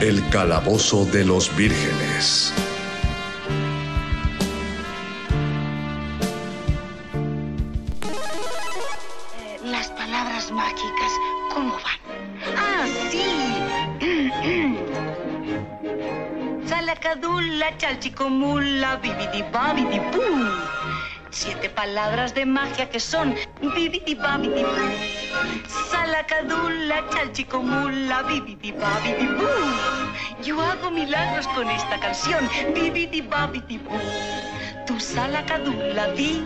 El calabozo de los vírgenes. Eh, Las palabras mágicas, ¿cómo van? ¡Ah, sí! Salacadula, chalchicomula, bibidi babidi boo. Siete palabras de magia que son bibidi babidi. Salacadula, chalchicomula, bibidi babidi. Yo hago milagros con esta canción, bibidi babidi. Tu salacadula di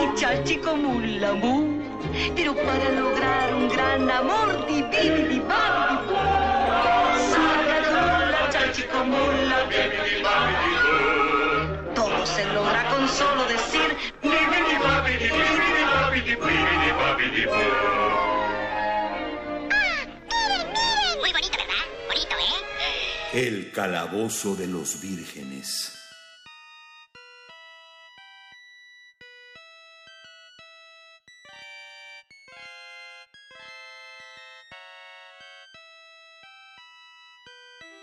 y chalchicomula mu. Pero para lograr un gran amor, di bibidi babidi boo. Salacadula, chalchicomula, bibidi babidi se logra con solo decir ¿eh? El calabozo de los vírgenes.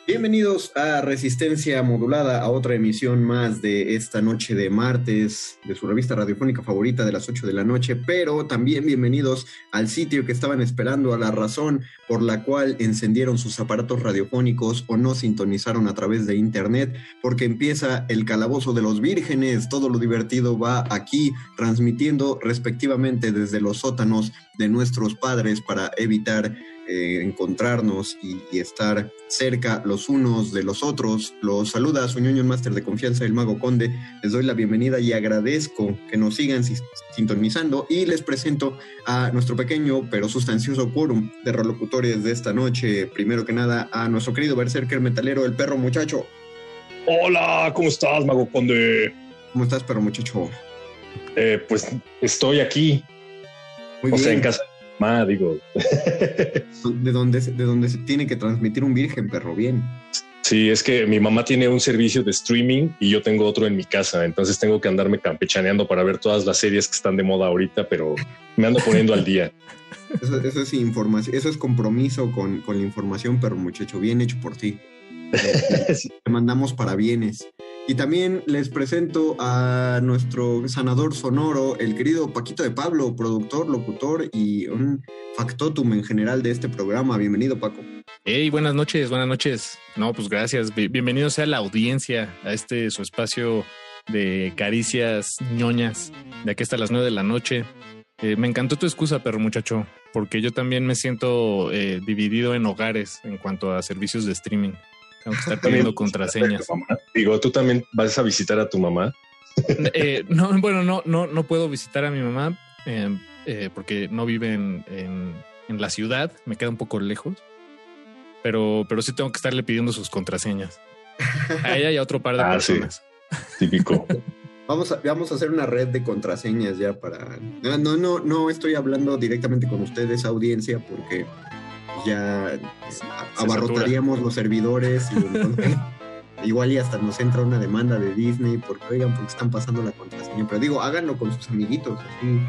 Bienvenidos a Resistencia Modulada, a otra emisión más de esta noche de martes de su revista radiofónica favorita de las 8 de la noche, pero también bienvenidos al sitio que estaban esperando, a la razón por la cual encendieron sus aparatos radiofónicos o no sintonizaron a través de internet, porque empieza el calabozo de los vírgenes, todo lo divertido va aquí, transmitiendo respectivamente desde los sótanos de nuestros padres para evitar eh, encontrarnos y, y estar cerca los unos de los otros. Los saluda su ñoño máster de confianza, el Mago Conde. Les doy la bienvenida y agradezco que nos sigan si- sintonizando y les presento a nuestro pequeño pero sustancioso quórum de relocutores de esta noche. Primero que nada, a nuestro querido berserker metalero, el perro muchacho. Hola, ¿cómo estás, Mago Conde? ¿Cómo estás, perro muchacho? Eh, pues estoy aquí, Muy o sea, bien. en casa mamá, digo. De donde, se- de donde se tiene que transmitir un virgen, perro, bien. Sí, es que mi mamá tiene un servicio de streaming y yo tengo otro en mi casa, entonces tengo que andarme campechaneando para ver todas las series que están de moda ahorita, pero me ando poniendo al día. Eso, eso es información, eso es compromiso con, con la información, pero muchacho, bien hecho por ti. Te mandamos para bienes. Y también les presento a nuestro sanador sonoro, el querido Paquito de Pablo, productor, locutor y un factotum en general de este programa. Bienvenido, Paco. Hey, buenas noches, buenas noches. No, pues gracias. Bi- Bienvenido sea la audiencia a este su espacio de caricias ñoñas de aquí hasta las nueve de la noche. Eh, me encantó tu excusa, perro muchacho, porque yo también me siento eh, dividido en hogares en cuanto a servicios de streaming. Tengo que estar pidiendo contraseñas. Digo, tú también vas a visitar a tu mamá. Eh, no, bueno, no, no, no puedo visitar a mi mamá eh, eh, porque no vive en, en- en la ciudad, me queda un poco lejos, pero, pero sí tengo que estarle pidiendo sus contraseñas. A ella y a otro par de Ah, sí. personas. Típico. Vamos a, vamos a hacer una red de contraseñas ya para... No, no, no estoy hablando directamente con ustedes, audiencia, porque ya abarrotaríamos los servidores y igual y hasta nos entra una demanda de Disney porque oigan porque están pasando la contraseña. Pero digo háganlo con sus amiguitos así.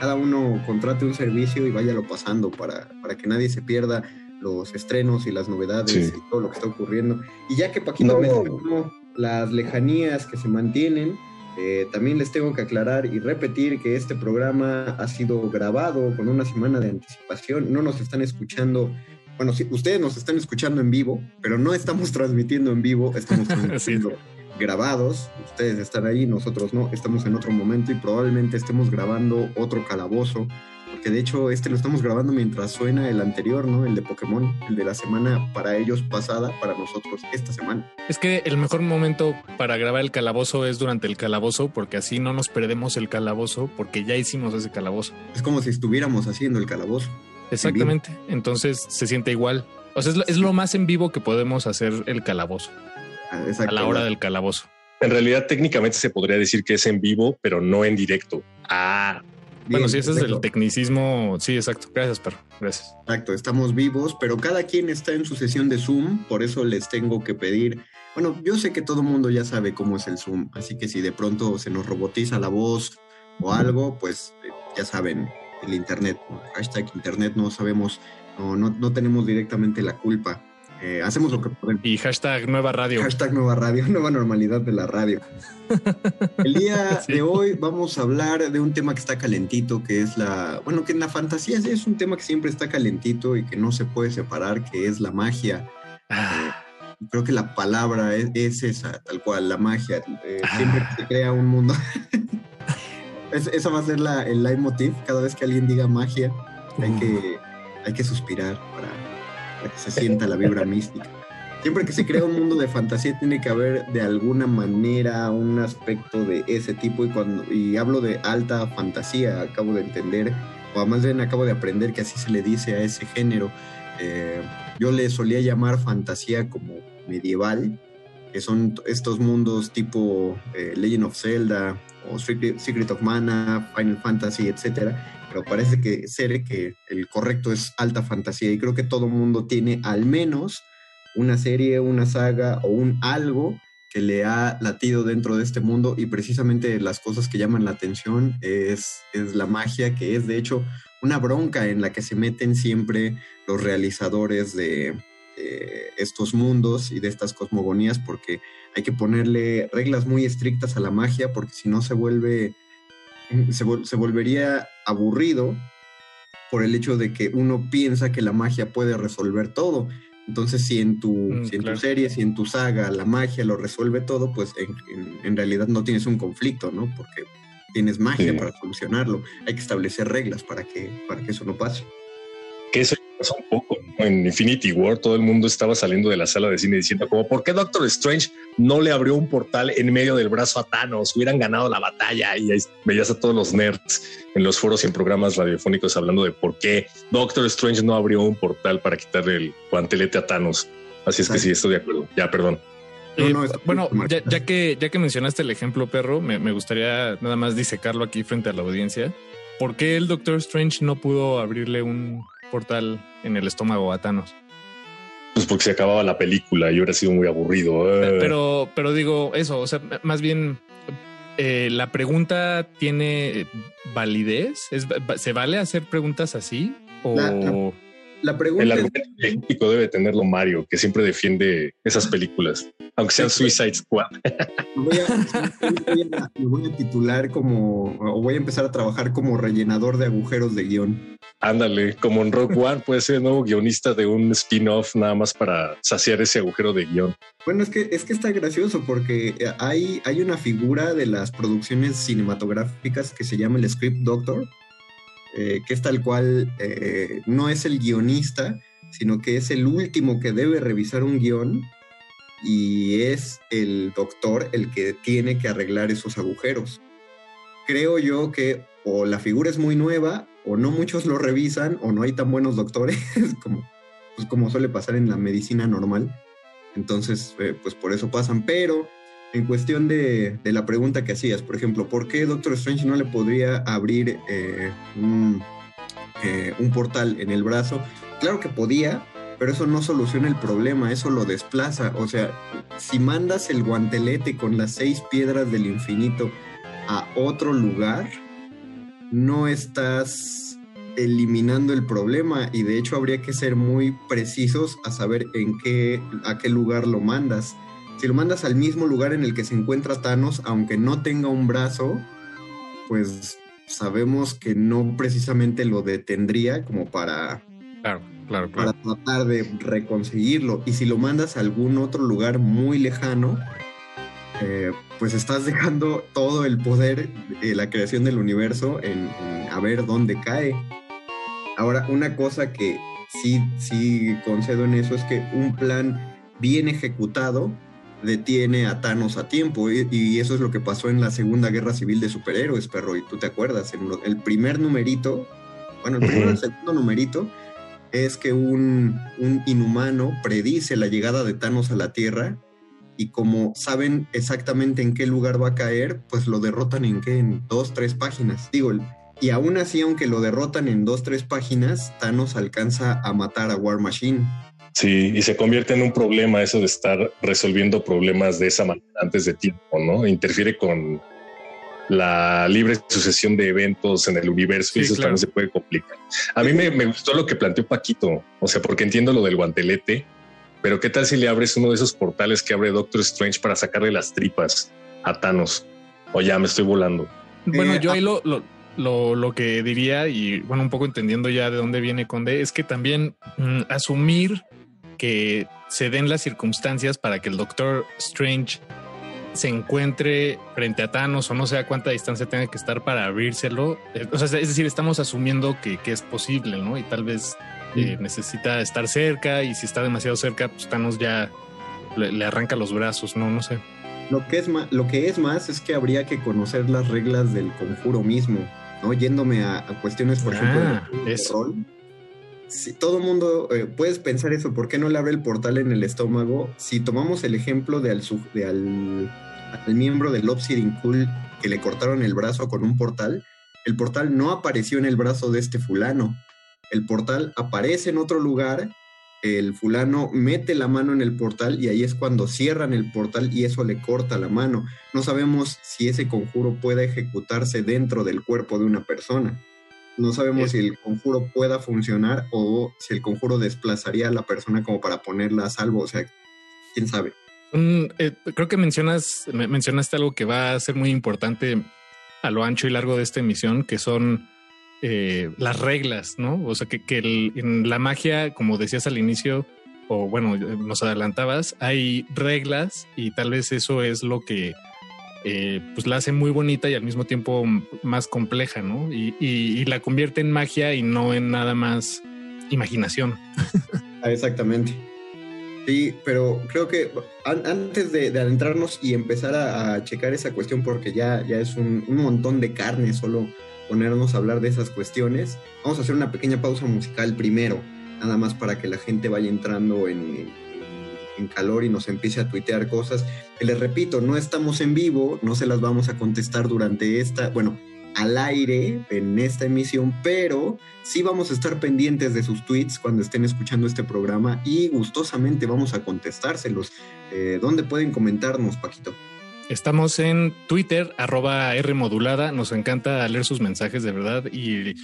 Cada uno contrate un servicio y váyalo pasando para, para que nadie se pierda los estrenos y las novedades y todo lo que está ocurriendo. Y ya que Paquito mencionó las lejanías que se mantienen eh, también les tengo que aclarar y repetir que este programa ha sido grabado con una semana de anticipación. No nos están escuchando, bueno, sí, ustedes nos están escuchando en vivo, pero no estamos transmitiendo en vivo, estamos transmitiendo grabados. Ustedes están ahí, nosotros no, estamos en otro momento y probablemente estemos grabando otro calabozo que de hecho este lo estamos grabando mientras suena el anterior, ¿no? El de Pokémon, el de la semana para ellos pasada, para nosotros esta semana. Es que el mejor momento para grabar el calabozo es durante el calabozo, porque así no nos perdemos el calabozo, porque ya hicimos ese calabozo. Es como si estuviéramos haciendo el calabozo. Exactamente, entonces se siente igual. O sea, es lo, más en vivo que podemos hacer el calabozo. Ah, a la hora del calabozo. En realidad, técnicamente se podría decir que es en vivo, pero no en directo. Ah, bueno, sí, ese es el tecnicismo. Sí, exacto. Gracias, perro. Gracias. Exacto, estamos vivos, pero cada quien está en su sesión de Zoom, por eso les tengo que pedir. Bueno, yo sé que todo el mundo ya sabe cómo es el Zoom, así que si de pronto se nos robotiza la voz o algo, pues eh, ya saben, el Internet, hashtag Internet, no sabemos, no, no, no tenemos directamente la culpa. Eh, hacemos lo que podemos. Y hashtag nueva radio. Hashtag nueva radio, nueva normalidad de la radio. El día de hoy vamos a hablar de un tema que está calentito, que es la, bueno, que en la fantasía es un tema que siempre está calentito y que no se puede separar, que es la magia. Ah. Eh, creo que la palabra es, esa, tal cual, la magia. Eh, siempre se crea un mundo. esa va a ser la, el leitmotiv. Cada vez que alguien diga magia, hay, que, hay que suspirar para que se sienta la vibra mística. Siempre que se crea un mundo de fantasía tiene que haber de alguna manera un aspecto de ese tipo y cuando y hablo de alta fantasía, acabo de entender, o más bien acabo de aprender que así se le dice a ese género. Eh, yo le solía llamar fantasía como medieval, que son estos mundos tipo eh, Legend of Zelda o Secret, of Mana, Final Fantasy, etcétera, pero parece que ser que el correcto es alta fantasía y creo que todo mundo tiene al menos una serie, una saga o un algo que le ha latido dentro de este mundo y precisamente las cosas que llaman la atención es, es la magia, que es de hecho una bronca en la que se meten siempre los realizadores de, estos mundos y de estas cosmogonías porque hay que ponerle reglas muy estrictas a la magia porque si no se vuelve se, se, volvería aburrido por el hecho de que uno piensa que la magia puede resolver todo. Entonces, si en tu, mm, en tu serie, si en tu saga la magia lo resuelve todo, pues en, realidad no tienes un conflicto, ¿no? Porque tienes magia para solucionarlo. Hay que establecer reglas para que, para que eso no pase. Que eso pasó un poco en Infinity War, todo el mundo estaba saliendo de la sala de cine diciendo como, ¿por qué Doctor Strange no le abrió un portal en medio del brazo a Thanos? Hubieran ganado la batalla y ahí veías a todos los nerds en los foros y en programas radiofónicos hablando de por qué Doctor Strange no abrió un portal para quitarle el guantelete a Thanos. Así es que sí, estoy de acuerdo. Ya, perdón. Eh, bueno, ya, que, ya que mencionaste el ejemplo, perro, me, me gustaría nada más disecarlo aquí frente a la audiencia. ¿Por qué el Doctor Strange no pudo abrirle un portal en el estómago a Thanos? Pues porque se acababa la película y hubiera sido muy aburrido. Eh. Pero, pero digo eso, o sea, más bien eh, la pregunta tiene validez. ¿Se vale hacer preguntas así? O la pregunta. El argumento científico debe tenerlo Mario, que siempre defiende esas películas, aunque sean Suicide Squad. Voy a, voy a, titular como, o voy a empezar a trabajar como rellenador de agujeros de guion. Ándale, como en Rock One, puede ser nuevo guionista de un spin-off nada más para saciar ese agujero de guion. Bueno, es que, es que está gracioso porque hay, hay una figura de las producciones cinematográficas que se llama el script doctor, eh, que es tal cual, eh, no es el guionista, sino que es el último que debe revisar un guion y es el doctor el que tiene que arreglar esos agujeros. Creo yo que o la figura es muy nueva, o no muchos lo revisan, o no hay tan buenos doctores como, pues como suele pasar en la medicina normal. Entonces, eh, pues por eso pasan. Pero en cuestión de, la pregunta que hacías, por ejemplo, ¿por qué Doctor Strange no le podría abrir eh, un, eh, un, portal en el brazo? claro que podía, pero eso no soluciona el problema, eso lo desplaza. O sea, si mandas el guantelete con las seis piedras del infinito a otro lugar, no estás eliminando el problema y de hecho habría que ser muy precisos a saber en qué a qué lugar lo mandas. Si lo mandas al mismo lugar en el que se encuentra Thanos, aunque no tenga un brazo, pues sabemos que no precisamente lo detendría como para claro, claro, para tratar de reconseguirlo. Y si lo mandas a algún otro lugar muy lejano, eh, pues estás dejando todo el poder de la creación del universo en, en, a ver dónde cae. Ahora, una cosa que sí, sí concedo en eso es que un plan bien ejecutado detiene a Thanos a tiempo y, y eso es lo que pasó en la Segunda Guerra Civil de Superhéroes, perro, y tú te acuerdas, en lo, el primer numerito, bueno, el primero el segundo numerito, es que un, un, inhumano predice la llegada de Thanos a la Tierra y como saben exactamente en qué lugar va a caer, pues lo derrotan en qué, en dos, tres páginas. Digo, y aún así, aunque lo derrotan en dos, tres páginas, Thanos alcanza a matar a War Machine. Sí, y se convierte en un problema eso de estar resolviendo problemas de esa manera antes de tiempo, ¿no? Interfiere con la libre sucesión de eventos en el universo sí, y eso claro. también se puede complicar. A mí me, me, gustó lo que planteó Paquito, o sea, porque entiendo lo del guantelete, pero ¿qué tal si le abres uno de esos portales que abre Doctor Strange para sacarle las tripas a Thanos? O ya me estoy volando. Bueno, yo ahí lo, lo, lo, lo, que diría, y bueno, un poco entendiendo ya de dónde viene Conde, es que también mmm, asumir que se den las circunstancias para que el Doctor Strange se encuentre frente a Thanos o no sé a cuánta distancia tenga que estar para abrírselo. O sea, es decir, estamos asumiendo que, que es posible, ¿no? Y tal vez eh, necesita estar cerca y si está demasiado cerca, pues Thanos ya le, le, arranca los brazos, ¿no? No sé. Lo que, es más, lo que es más es que habría que conocer las reglas del conjuro mismo, ¿no? Yéndome a, a cuestiones, por ah, ejemplo, de rol. Si todo mundo, eh, puedes pensar eso, ¿por qué no le abre el portal en el estómago? Si tomamos el ejemplo de al, miembro del Obsidian Cool que le cortaron el brazo con un portal, el portal no apareció en el brazo de este fulano. El portal aparece en otro lugar, el fulano mete la mano en el portal y ahí es cuando cierran el portal y eso le corta la mano. No sabemos si ese conjuro puede ejecutarse dentro del cuerpo de una persona. No sabemos si el conjuro pueda funcionar o si el conjuro desplazaría a la persona como para ponerla a salvo. O sea, quién sabe. Mm, eh, creo que mencionas, mencionaste algo que va a ser muy importante a lo ancho y largo de esta emisión, que son eh, las reglas, ¿no? O sea, que, que el, en la magia, como decías al inicio, o bueno, nos adelantabas, hay reglas y tal vez eso es lo que eh, pues la hace muy bonita y al mismo tiempo más compleja, ¿no? Y, y, y la convierte en magia y no en nada más imaginación. Ah, exactamente. Sí, pero creo que an antes de, de, adentrarnos y empezar a, a, checar esa cuestión, porque ya, ya es un, un, montón de carne solo ponernos a hablar de esas cuestiones, vamos a hacer una pequeña pausa musical primero, nada más para que la gente vaya entrando en, en calor y nos empiece a tuitear cosas. Les repito, no estamos en vivo, no se las vamos a contestar durante esta, bueno, al aire en esta emisión, pero sí vamos a estar pendientes de sus tweets cuando estén escuchando este programa y gustosamente vamos a contestárselos. Eh, ¿Dónde pueden comentarnos, Paquito? Estamos en Twitter, arroba R modulada. Nos encanta leer sus mensajes de verdad y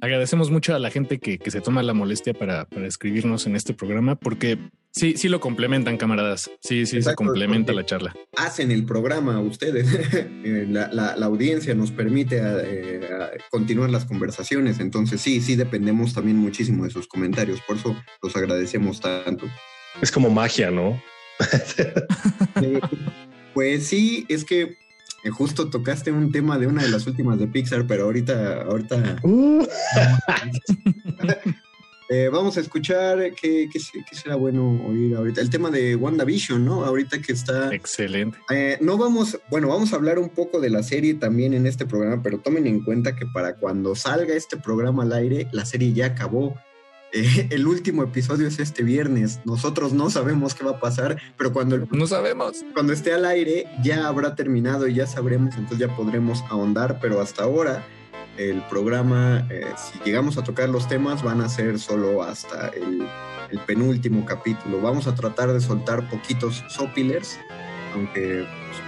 agradecemos mucho a la gente que, que se toma la molestia para, para, escribirnos en este programa porque sí, sí lo complementan, camaradas. Sí, sí, Exacto, se complementa la charla. Hacen el programa ustedes. Eh, la, la, la, audiencia nos permite a, eh, a continuar las conversaciones. Entonces, sí, sí dependemos también muchísimo de sus comentarios. Por eso los agradecemos tanto. Es como magia, ¿no? eh, pues sí, es que justo tocaste un tema de una de las últimas de Pixar, pero ahorita, ahorita. Uh. eh, vamos a escuchar qué, qué, qué, será bueno oír ahorita. El tema de WandaVision, ¿no? Ahorita que está. Excelente. Eh, no vamos, bueno, vamos a hablar un poco de la serie también en este programa, pero tomen en cuenta que para cuando salga este programa al aire, la serie ya acabó. Eh, el último episodio es este viernes. Nosotros no sabemos qué va a pasar, pero cuando el, no sabemos. Cuando esté al aire ya habrá terminado y ya sabremos, entonces ya podremos ahondar, pero hasta ahora el programa, eh, si llegamos a tocar los temas, van a ser solo hasta el, el penúltimo capítulo. Vamos a tratar de soltar poquitos sopilers, aunque pues,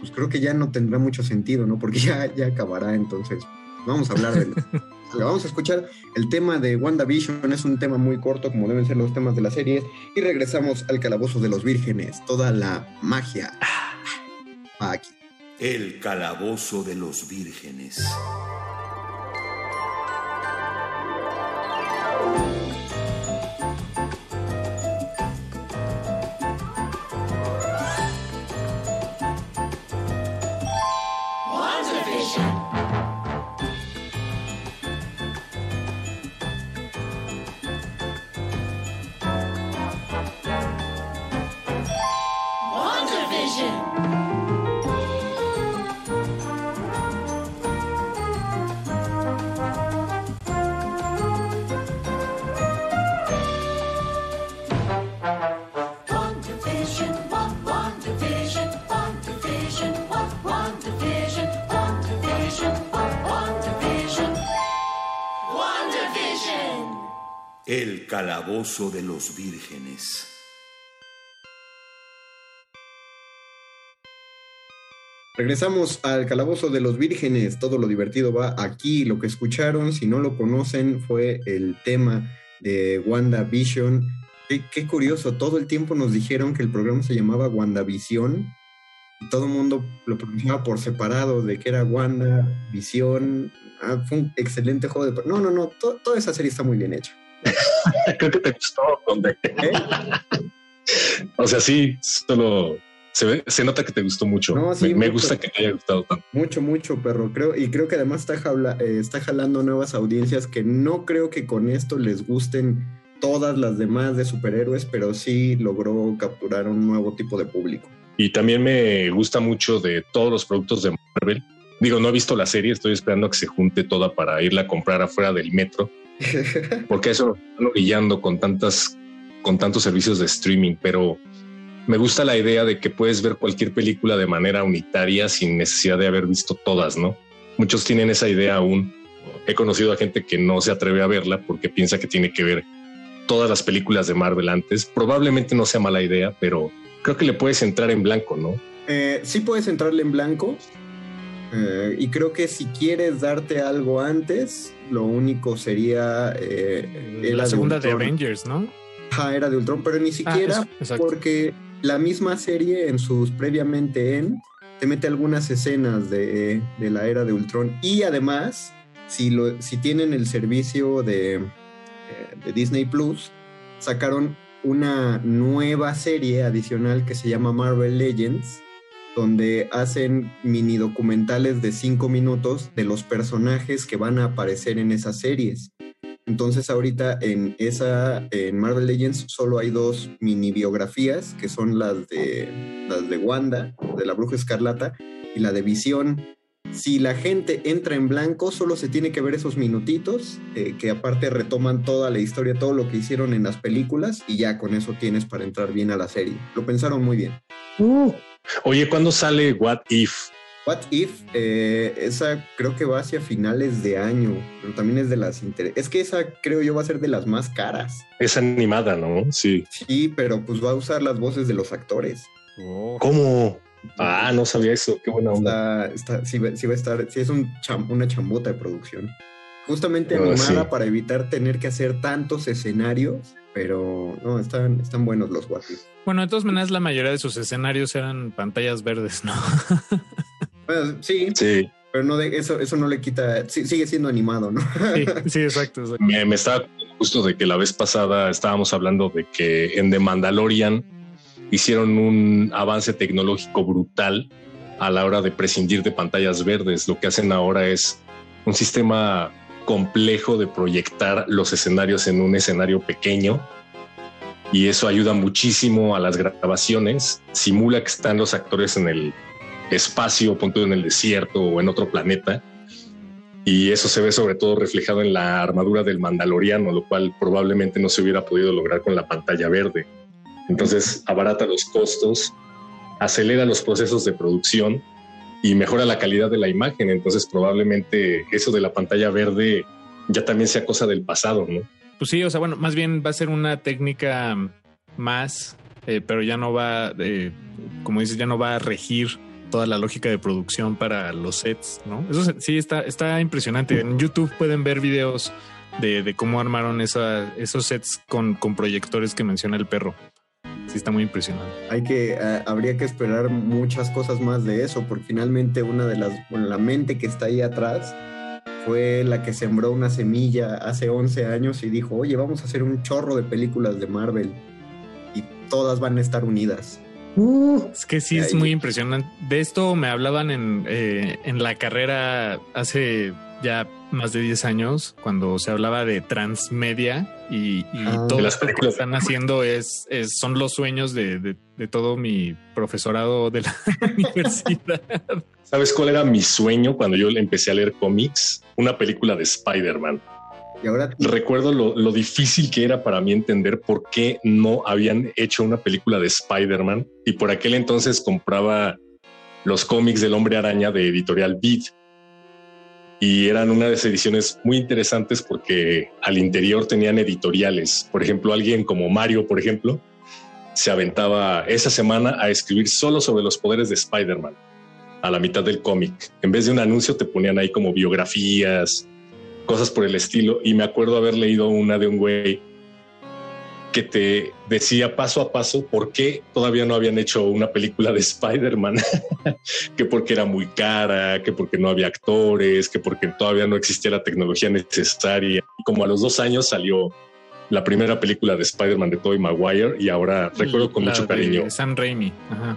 pues creo que ya no tendrá mucho sentido, ¿no? Porque ya, ya acabará, entonces vamos a hablar de... Vamos a escuchar el tema de WandaVision, es un tema muy corto como deben ser los temas de la serie, y regresamos al Calabozo de los Vírgenes, toda la magia va aquí. El Calabozo de los Vírgenes. Calabozo de los Vírgenes. Regresamos al Calabozo de los Vírgenes, todo lo divertido va aquí, lo que escucharon, si no lo conocen, fue el tema de WandaVision. Qué, qué curioso, todo el tiempo nos dijeron que el programa se llamaba WandaVision, y todo el mundo lo pronunciaba por separado, de que era WandaVision. Ah, fue un excelente juego de... No, no, no, to- toda esa serie está muy bien hecha. Creo que te gustó, donde. o sea, sí, solo se, ve- se nota que te gustó mucho. No, sí, me, gusta que te haya gustado tanto. Mucho, mucho, perro. Creo, y creo que además está, eh, está jalando nuevas audiencias que no creo que con esto les gusten todas las demás de superhéroes, pero sí logró capturar un nuevo tipo de público. Y también me gusta mucho de todos los productos de Marvel. Digo, no he visto la serie, estoy esperando a que se junte toda para irla a comprar afuera del metro, porque eso nos están orillando con tantas, con tantos servicios de streaming, pero me gusta la idea de que puedes ver cualquier película de manera unitaria sin necesidad de haber visto todas, ¿no? Muchos tienen esa idea aún. He conocido a gente que no se atreve a verla porque piensa que tiene que ver todas las películas de Marvel antes. Probablemente no sea mala idea, pero creo que le puedes entrar en blanco, ¿no? Eh, sí puedes entrarle en blanco. Eh, y creo que si quieres darte algo antes, lo único sería eh, La segunda de. Avengers, ¿no? Ajá, era de Ultron, pero ni siquiera es- exacto. porque la misma serie en sus previamente en te mete algunas escenas de, de la era de Ultron y además si, lo, si tienen el servicio de, eh, de Disney Plus sacaron una nueva serie adicional que se llama Marvel Legends donde hacen mini documentales de cinco minutos de los personajes que van a aparecer en esas series. Entonces ahorita en esa en Marvel Legends solo hay dos mini biografías que son las de las de Wanda, de la Bruja Escarlata y la de Visión. Si la gente entra en blanco, solo se tiene que ver esos minutitos, eh, que aparte retoman toda la historia, todo lo que hicieron en las películas, y ya con eso tienes para entrar bien a la serie. Lo pensaron muy bien. Oye, ¿cuándo sale What If? What If, eh, esa creo que va hacia finales de año, pero también es de las inter- Es que esa creo yo va a ser de las más caras. Es animada, ¿no? Sí. Sí, pero pues va a usar las voces de los actores. ¿Cómo? Ah, no sabía eso. Qué buena onda. Está, está- sí, va- sí va a estar, sí es un cham- una chambota de producción. Justamente Ah, animada sí. para evitar tener que hacer tantos escenarios, pero no, están, están buenos los If. Bueno, de todas maneras, la mayoría de sus escenarios eran pantallas verdes, ¿no? Bueno, sí, Sí. pero no de, eso, eso no le quita, sí, sigue siendo animado, ¿no? Sí, sí, exacto. exacto. Me, me estaba justo de que la vez pasada estábamos hablando de que en The Mandalorian hicieron un avance tecnológico brutal a la hora de prescindir de pantallas verdes. Lo que hacen ahora es un sistema complejo de proyectar los escenarios en un escenario pequeño y eso ayuda muchísimo a las grabaciones. Simula que están los actores en el espacio, punto en el desierto o en otro planeta. Y eso se ve sobre todo reflejado en la armadura del mandaloriano, lo cual probablemente no se hubiera podido lograr con la pantalla verde. Entonces abarata los costos, acelera los procesos de producción y mejora la calidad de la imagen. Entonces probablemente eso de la pantalla verde ya también sea cosa del pasado, ¿no? Pues sí, o sea, bueno, más bien va a ser una técnica más, eh, pero ya no va, eh, como dices, ya no va a regir toda la lógica de producción para los sets, ¿no? Eso sí está, está impresionante. En YouTube pueden ver videos de, de cómo armaron esa- esos sets con, con proyectores que menciona el perro. Sí, está muy impresionante. Hay que, eh, habría que esperar muchas cosas más de eso, porque finalmente una de las, bueno, la mente que está ahí atrás fue la que sembró una semilla hace 11 años y dijo, oye, vamos a hacer un chorro de películas de Marvel y todas van a estar unidas. Es que sí, es muy impresionante. De esto me hablaban en, eh, en la carrera hace ya más de 10 años, cuando se hablaba de transmedia y, y Ah. todo las esto que están haciendo es, es- son los sueños de, de- de todo mi profesorado de la universidad. ¿Sabes cuál era mi sueño cuando yo empecé a leer cómics? Una película de Spider-Man. Y ahora Recuerdo lo, lo difícil que era para mí entender por qué no habían hecho una película de Spider-Man y por aquel entonces compraba los cómics del hombre araña de editorial Beat y eran unas ediciones muy interesantes porque al interior tenían editoriales. Por ejemplo, alguien como Mario, por ejemplo, se aventaba esa semana a escribir solo sobre los poderes de Spider-Man a la mitad del cómic. En vez de un anuncio te ponían ahí como biografías, cosas por el estilo. Y me acuerdo haber leído una de un güey que te decía paso a paso por qué todavía no habían hecho una película de Spider-Man, que porque era muy cara, que porque no había actores, que porque todavía no existía la tecnología necesaria. Y como a los dos años salió la primera película de Spider-Man de Tobey Maguire y ahora recuerdo con La mucho de cariño Sam Raimi. Ajá.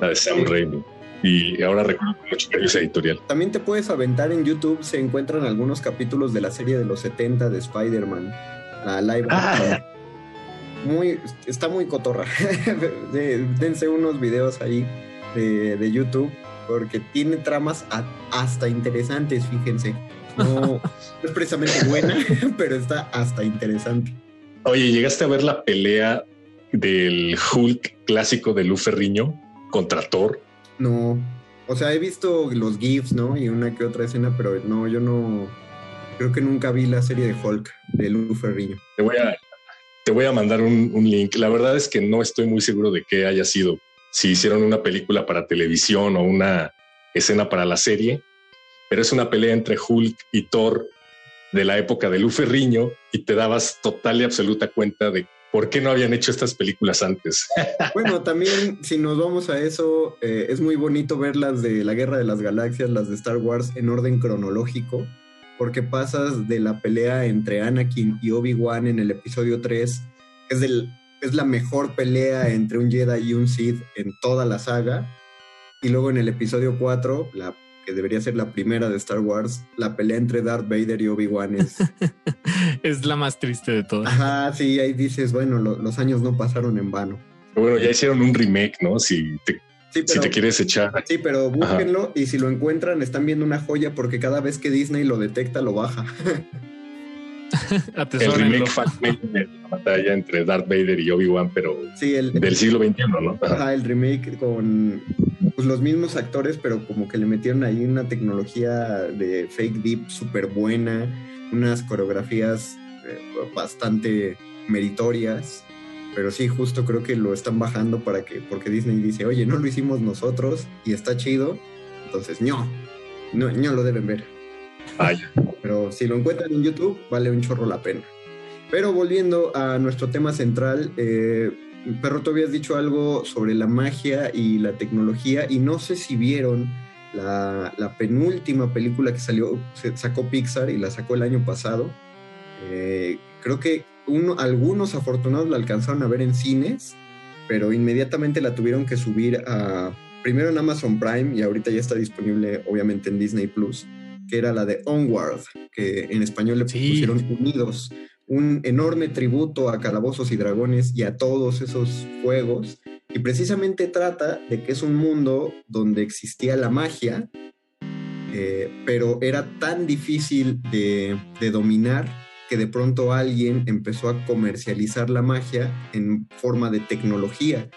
la de Sam Raimi. Y ahora recuerdo con mucho cariño esa editorial. también te puedes aventar en YouTube, se encuentran algunos capítulos de la serie de los 70 de Spider-Man, la live action. Muy, está muy cotorra. De- dense unos videos ahí de, de YouTube, porque tiene tramas a- hasta interesantes, fíjense. No, no es precisamente buena, pero está hasta interesante. Oye, ¿llegaste a ver la pelea del Hulk clásico de Lu Ferriño contra Thor? No, o sea, he visto los GIFs, ¿no? Y una que otra escena, pero no, yo no, creo que nunca vi la serie de Hulk de Lu Ferriño. Te voy a, te voy a mandar un, link. La verdad es que no estoy muy seguro de qué haya sido. Si hicieron una película para televisión o una escena para la serie, pero es una pelea entre Hulk y Thor de la época de Lu Ferriño y te dabas total y absoluta cuenta de por qué no habían hecho estas películas antes. Bueno, también si nos vamos a eso, eh, es muy bonito ver las de la Guerra de las Galaxias, las de Star Wars en orden cronológico, porque pasas de la pelea entre Anakin y Obi-Wan en el episodio 3, que es, del, es la mejor pelea entre un Jedi y un Sith en toda la saga, y luego en el episodio 4, la, que debería ser la primera de Star Wars, la pelea entre Darth Vader y Obi-Wan es... Es la más triste de todas. Ajá, sí, ahí dices, bueno, lo- los años no pasaron en vano. Bueno, ya hicieron un remake, ¿no? Si te, Sí, si te quieres echar. Sí, pero búsquenlo y si lo encuentran están viendo una joya porque cada vez que Disney lo detecta lo baja. El remake fan-made de la batalla entre Darth Vader y Obi-Wan, pero Sí, el, del siglo XXI, ¿no? Ajá. ajá, el remake con pues, los mismos actores, pero como que le metieron ahí una tecnología de fake deep súper buena, unas coreografías eh, bastante meritorias. Pero sí, justo creo que lo están bajando para que, porque Disney dice, oye, no lo hicimos nosotros y está chido. Entonces, no, no, no lo deben ver. Pero si lo encuentran en YouTube, vale un chorro la pena. Pero volviendo a nuestro tema central, eh, Perro, tú habías dicho algo sobre la magia y la tecnología, y no sé si vieron la, la penúltima película que salió, se sacó Pixar y la sacó el año pasado. Eh, creo que uno, algunos afortunados la alcanzaron a ver en cines, pero inmediatamente la tuvieron que subir a primero en Amazon Prime y ahorita ya está disponible obviamente en Disney Plus, que era la de Onward, que en español le Sí. pusieron Unidos, un enorme tributo a Calabozos y Dragones y a todos esos juegos. Y precisamente trata de que es un mundo donde existía la magia, eh, pero era tan difícil de, de dominar que de pronto alguien empezó a comercializar la magia en forma de tecnología.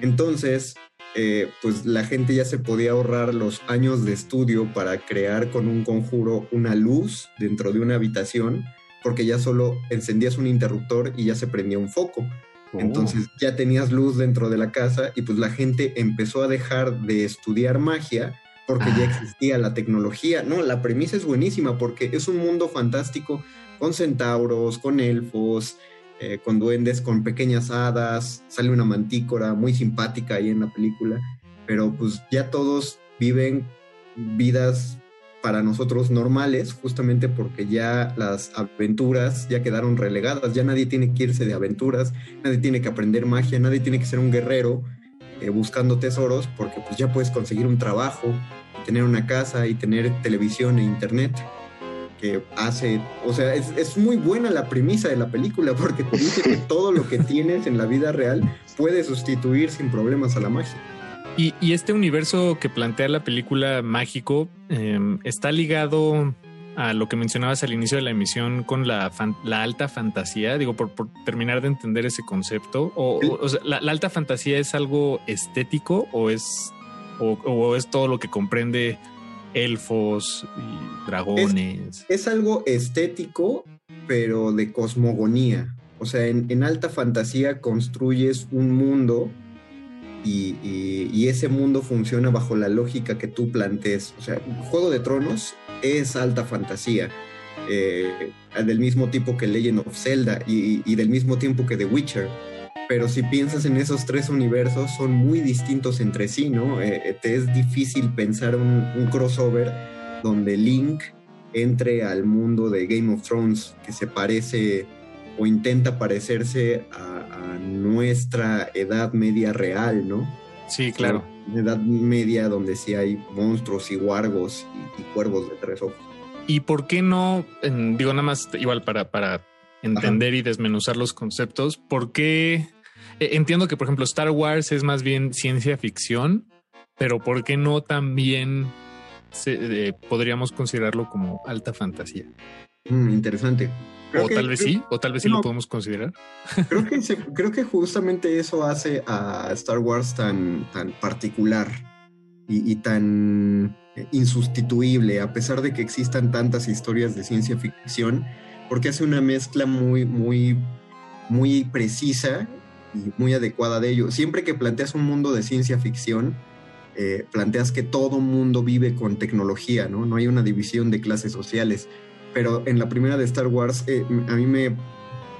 Entonces, eh, pues la gente ya se podía ahorrar los años de estudio para crear con un conjuro una luz dentro de una habitación, porque ya solo encendías un interruptor y ya se prendía un foco. Oh. Entonces ya tenías luz dentro de la casa y pues la gente empezó a dejar de estudiar magia porque ya Ah. existía la tecnología. No, la premisa es buenísima porque es un mundo fantástico con centauros, con elfos, eh, con duendes, con pequeñas hadas. Sale una mantícora muy simpática ahí en la película, pero pues ya todos viven vidas para nosotros normales, justamente porque ya las aventuras ya quedaron relegadas, ya nadie tiene que irse de aventuras, nadie tiene que aprender magia, nadie tiene que ser un guerrero eh, buscando tesoros, porque pues ya puedes conseguir un trabajo, tener una casa y tener televisión e internet que hace, o sea, es, es muy buena la premisa de la película porque te dice que todo lo que tienes en la vida real puede sustituir sin problemas a la magia. Y, y este universo que plantea la película mágico eh, está ligado a lo que mencionabas al inicio de la emisión con la, fan- la alta fantasía, digo, por, por terminar de entender ese concepto. O, o- o sea, la, la alta fantasía es algo estético o es, o, o es todo lo que comprende elfos y dragones. Es algo estético, pero de cosmogonía. O sea, en, alta fantasía construyes un mundo y ese mundo funciona bajo la lógica que tú plantees. O sea, Juego de Tronos es alta fantasía. eh, del mismo tipo que Legend of Zelda y, y del mismo tiempo que The Witcher. Pero si piensas en esos tres universos, son muy distintos entre sí, ¿no? Eh, eh, te es difícil pensar un, un crossover donde Link entre al mundo de Game of Thrones, que se parece o intenta parecerse a, a nuestra edad media real, ¿no? Sí, claro. Una edad media donde sí hay monstruos y wargos y, y cuervos de tres ojos. ¿Y por qué no? en- digo, nada más igual para, para entender y desmenuzar los conceptos. ¿Por qué? Eh, Entiendo que, por ejemplo, Star Wars es más bien ciencia ficción, pero ¿por qué no también se- eh, podríamos considerarlo como alta fantasía? Mm, interesante. Creo o que- tal vez creo- sí, o tal vez sí no. lo podemos considerar. Creo que, se- creo que justamente eso hace a Star Wars tan, tan particular y, y tan eh, insustituible, a pesar de que existan tantas historias de ciencia ficción, porque hace una mezcla muy, muy, muy precisa y muy adecuada de ello. Siempre que planteas un mundo de ciencia ficción, eh, planteas que todo mundo vive con tecnología, ¿no? No hay una división de clases sociales. Pero en la primera de Star Wars, eh, a mí me,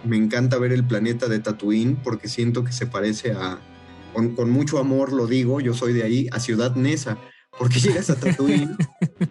me encanta ver el planeta de Tatooine porque siento que se parece a, con, con mucho amor lo digo, yo soy de ahí, a Ciudad Nesa, porque llegas a Tatooine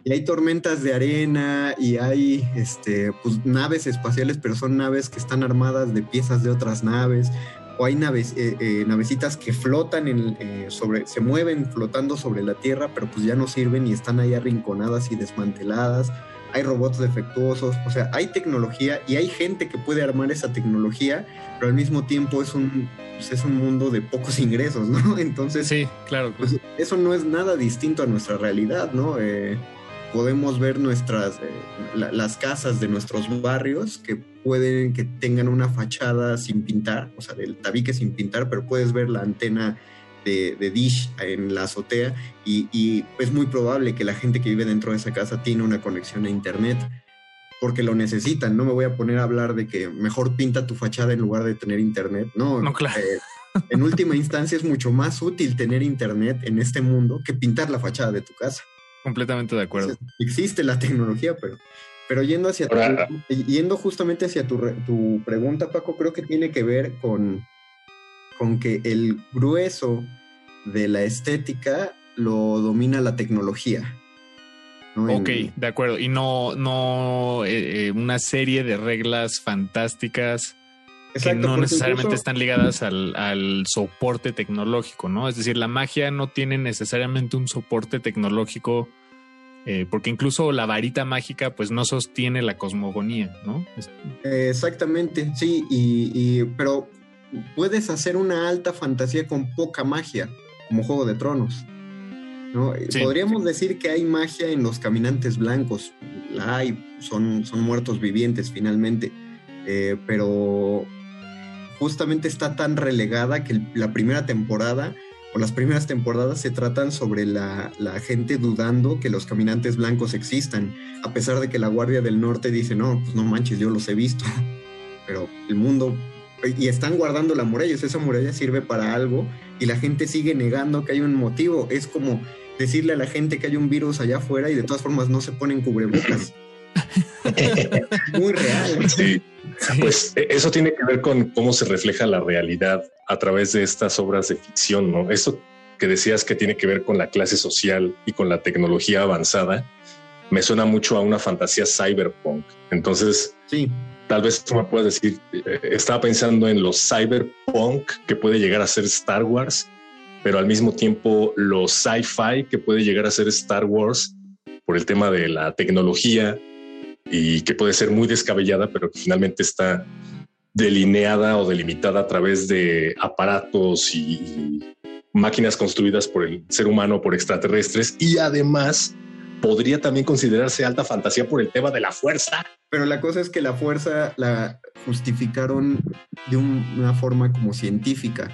y hay tormentas de arena y hay este, pues, naves espaciales, pero son naves que están armadas de piezas de otras naves, o hay naves, eh, eh, navecitas que flotan en, eh, sobre, se mueven flotando sobre la Tierra, pero pues ya no sirven y están ahí arrinconadas y desmanteladas hay robots defectuosos, o sea, hay tecnología y hay gente que puede armar esa tecnología, pero al mismo tiempo es un, pues, es un mundo de pocos ingresos, ¿no? Entonces, Sí, claro. pues, eso no es nada distinto a nuestra realidad, ¿no? Podemos ver nuestras, eh, la- las casas de nuestros barrios que pueden que tengan una fachada sin pintar, o sea, del tabique sin pintar, pero puedes ver la antena de, de dish en la azotea y, y es muy probable que la gente que vive dentro de esa casa tiene una conexión a internet porque lo necesitan. No me voy a poner a hablar de que mejor pinta tu fachada en lugar de tener internet. No, No, claro. eh, en última instancia es mucho más útil tener internet en este mundo que pintar la fachada de tu casa. Completamente de acuerdo. Existe la tecnología, pero, pero yendo hacia tu- yendo justamente hacia tu, re- tu pregunta, Paco, creo que tiene que ver con, con que el grueso de la estética lo domina la tecnología. ¿no? En- Ok, de acuerdo. Y no, no eh, eh, una serie de reglas fantásticas que no necesariamente incluso- están ligadas al, al soporte tecnológico, ¿no? Es decir, la magia no tiene necesariamente un soporte tecnológico, eh, porque incluso la varita mágica, pues no sostiene la cosmogonía, ¿no? Exactamente, sí, y, y- pero puedes hacer una alta fantasía con poca magia, como Juego de Tronos. ¿no? Eh, Sí, Podríamos decir que hay magia en los caminantes blancos, la hay, son, son muertos vivientes finalmente, eh, pero justamente está tan relegada que la primera temporada, o las primeras temporadas se tratan sobre la, gente dudando que los caminantes blancos existan, a pesar de que la Guardia del Norte dice, no, pues no manches, yo los he visto. Pero el mundo... Y están guardando la muralla, esa muralla sirve para algo y la gente sigue negando que hay un motivo. Es como decirle a la gente que hay un virus allá afuera y de todas formas no se ponen cubrebocas. Muy real. Sí. Pues eh, eso tiene que ver con cómo se refleja la realidad a través de estas obras de ficción, ¿no? Eso que decías que tiene que ver con la clase social y con la tecnología avanzada, me suena mucho a una fantasía cyberpunk. Entonces, sí. tal vez tú me puedas decir, eh, estaba pensando en los cyberpunk que puede llegar a ser Star Wars, pero al mismo tiempo los sci-fi que puede llegar a ser Star Wars por el tema de la tecnología y que puede ser muy descabellada, pero que finalmente está delineada o delimitada a través de aparatos y máquinas construidas por el ser humano, por extraterrestres, y además podría también considerarse alta fantasía por el tema de la fuerza. Pero la cosa es que la fuerza la justificaron de un- una forma como científica.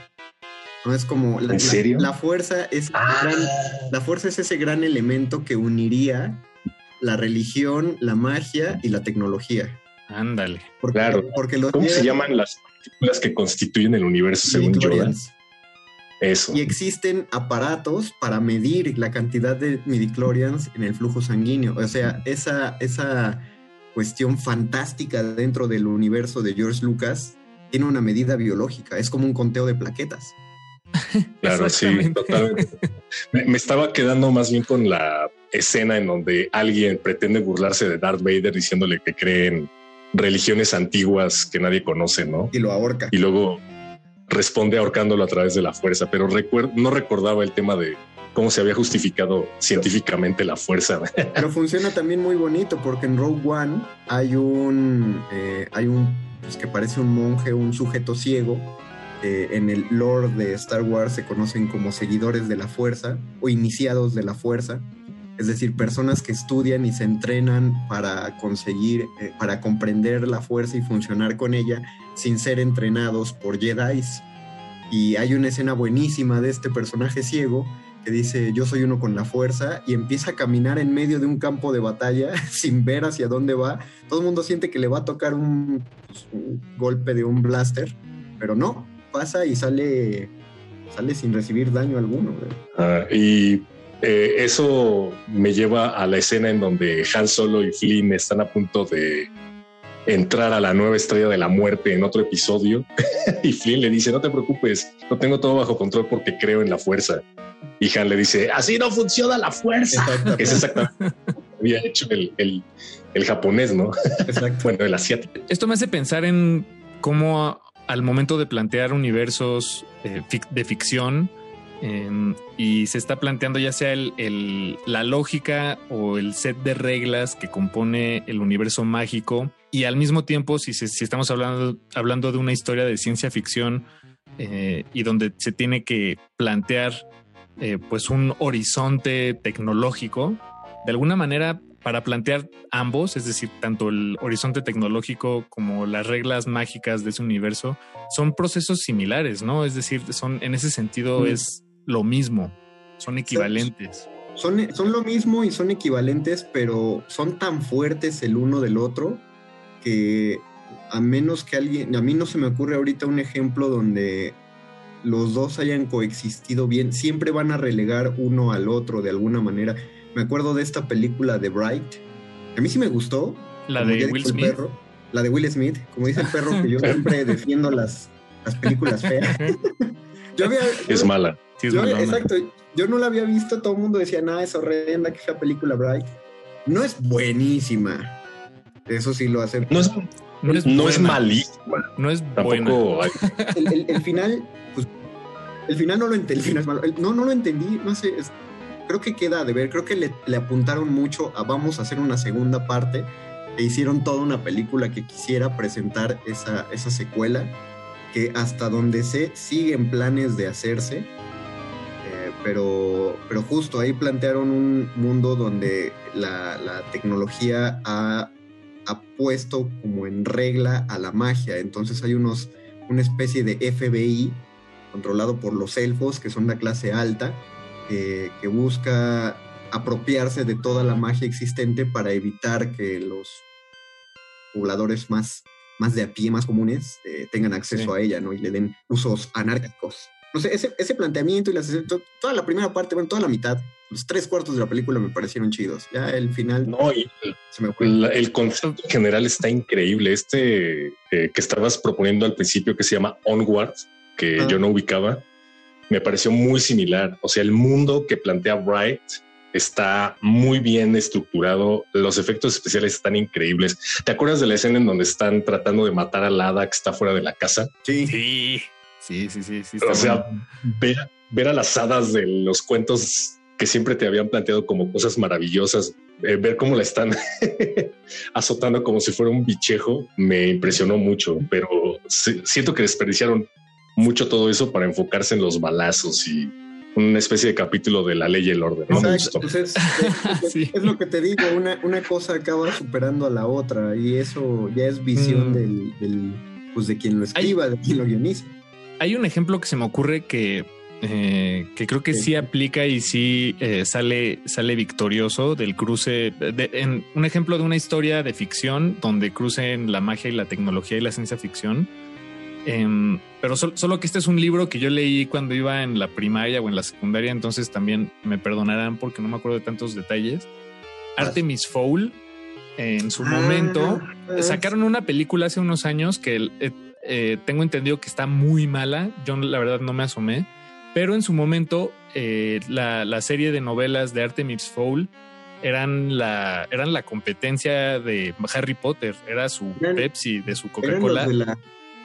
No es como la, ¿En serio? la, la fuerza es Ah. gran- la fuerza es ese gran elemento que uniría la religión, la magia y la tecnología. Ándale. Porque, Claro. porque los ¿Cómo se llaman las partículas que constituyen el universo según Yoda? midichlorians. Eso. Y existen aparatos para medir la cantidad de midichlorians en el flujo sanguíneo. O sea, esa, esa cuestión fantástica dentro del universo de George Lucas tiene una medida biológica. Es como un conteo de plaquetas. Claro, sí, totalmente. Me, me estaba quedando más bien con la escena en donde alguien pretende burlarse de Darth Vader diciéndole que creen religiones antiguas que nadie conoce, ¿no? Y lo ahorca. Y luego responde ahorcándolo a través de la fuerza, pero recuer- no recordaba el tema de cómo se había justificado científicamente la fuerza. Pero funciona también muy bonito porque en Rogue One hay un, eh, hay un pues, que parece un monje, un sujeto ciego. eh, en el lore de Star Wars se conocen como seguidores de la fuerza o iniciados de la fuerza. Es decir, personas que estudian y se entrenan para conseguir, eh, para comprender la fuerza y funcionar con ella sin ser entrenados por Jedi. Y hay una escena buenísima de este personaje ciego que dice yo soy uno con la fuerza y empieza a caminar en medio de un campo de batalla sin ver hacia dónde va. Todo el mundo siente que le va a tocar un, pues, golpe de un blaster, pero no, pasa y sale, sale sin recibir daño alguno. Ah, y eh, eso me lleva a la escena en donde Han Solo y Flynn están a punto de entrar a la nueva estrella de la muerte en otro episodio. y Flynn le dice, no te preocupes, lo tengo todo bajo control porque creo en la fuerza. Y Han le dice, así no funciona la fuerza. Es exactamente había hecho el, el- el japonés, ¿no? Exacto. bueno, el asiático. Esto me hace pensar en cómo al momento de plantear universos eh, de ficción em, y se está planteando ya sea el- la lógica o el set de reglas que compone el universo mágico. Y al mismo tiempo si, si estamos hablando, hablando de una historia de ciencia ficción eh, y donde se tiene que plantear eh, pues un horizonte tecnológico, de alguna manera para plantear ambos, es decir, tanto el horizonte tecnológico como las reglas mágicas de ese universo, son procesos similares, ¿no? Es decir, son en ese sentido Mm. es lo mismo, son equivalentes. Son, son lo mismo y son equivalentes, pero son tan fuertes el uno del otro que a menos que alguien, a mí no se me ocurre ahorita un ejemplo donde los dos hayan coexistido bien, siempre van a relegar uno al otro de alguna manera. Me acuerdo de esta película de Bright, a mí sí me gustó. La de Will Smith. perro, la de Will Smith, como dice el perro que yo siempre defiendo las, las películas feas. yo había, Es mala. Sí, es yo había- malona. exacto, yo no la había visto, todo el mundo decía, nada, es horrenda, que fea película Bright. No es buenísima, eso sí lo acepto. No es, No es, no es buena, malísima. No es buena. Tampoco hay- El, el- el final, pues, el final no lo entendí, el final es malo. El- no, no lo entendí, no sé, es- creo que queda de ver, creo que le, apuntaron mucho a vamos a hacer una segunda parte. E hicieron toda una película que quisiera presentar esa, esa secuela, que hasta donde sé siguen planes de hacerse, eh, pero, pero justo ahí plantearon un mundo donde la, la tecnología ha, ha puesto como en regla a la magia, entonces hay unos, una especie de FBI controlado por los elfos, que son la clase alta, que, que busca apropiarse de toda la magia existente para evitar que los pobladores más, más de a pie, más comunes, eh, tengan acceso Sí. a ella, ¿no? Y le den usos anárquicos. No sé, ese, ese planteamiento y las, to- toda la primera parte, bueno, toda la mitad, los tres cuartos de la película me parecieron chidos. Ya el final No, y se me fue. la- el concepto en general está increíble. Este eh, que estabas proponiendo al principio que se llama Onward, que Ah. yo no ubicaba, me pareció muy similar. O sea, el mundo que plantea Bright está muy bien estructurado. Los efectos especiales están increíbles. ¿Te acuerdas de la escena en donde están tratando de matar al hada que está fuera de la casa? Sí. Sí, sí, sí, sí. sí O sea, ver, ver a las hadas de los cuentos que siempre te habían planteado como cosas maravillosas, eh, ver cómo la están azotando como si fuera un bichejo, me impresionó mucho, pero si- siento que desperdiciaron mucho todo eso para enfocarse en los balazos y una especie de capítulo de la ley y el orden. No Exacto, pues es, es- Sí. es lo que te digo, una, una cosa acaba superando a la otra y eso ya es visión Mm. del, del, pues de quien lo escriba, de quien lo guioniza. Hay un ejemplo que se me ocurre que, eh, que creo que Sí. sí aplica y sí eh, sale, sale victorioso del cruce. de- en un ejemplo de una historia de ficción donde crucen la magia y la tecnología y la ciencia ficción. Em, pero sol- solo que este es un libro que yo leí cuando iba en la primaria o en la secundaria, entonces también me perdonarán porque no me acuerdo de tantos detalles. Artemis Fowl, en su Ah, momento, ah, sacaron una película hace unos años que eh, eh, tengo entendido que está muy mala. Yo la verdad no me asomé, pero en su momento eh, la, la serie de novelas de Artemis Fowl eran la, eran la competencia de Harry Potter, era su Pepsi, de su Coca-Cola.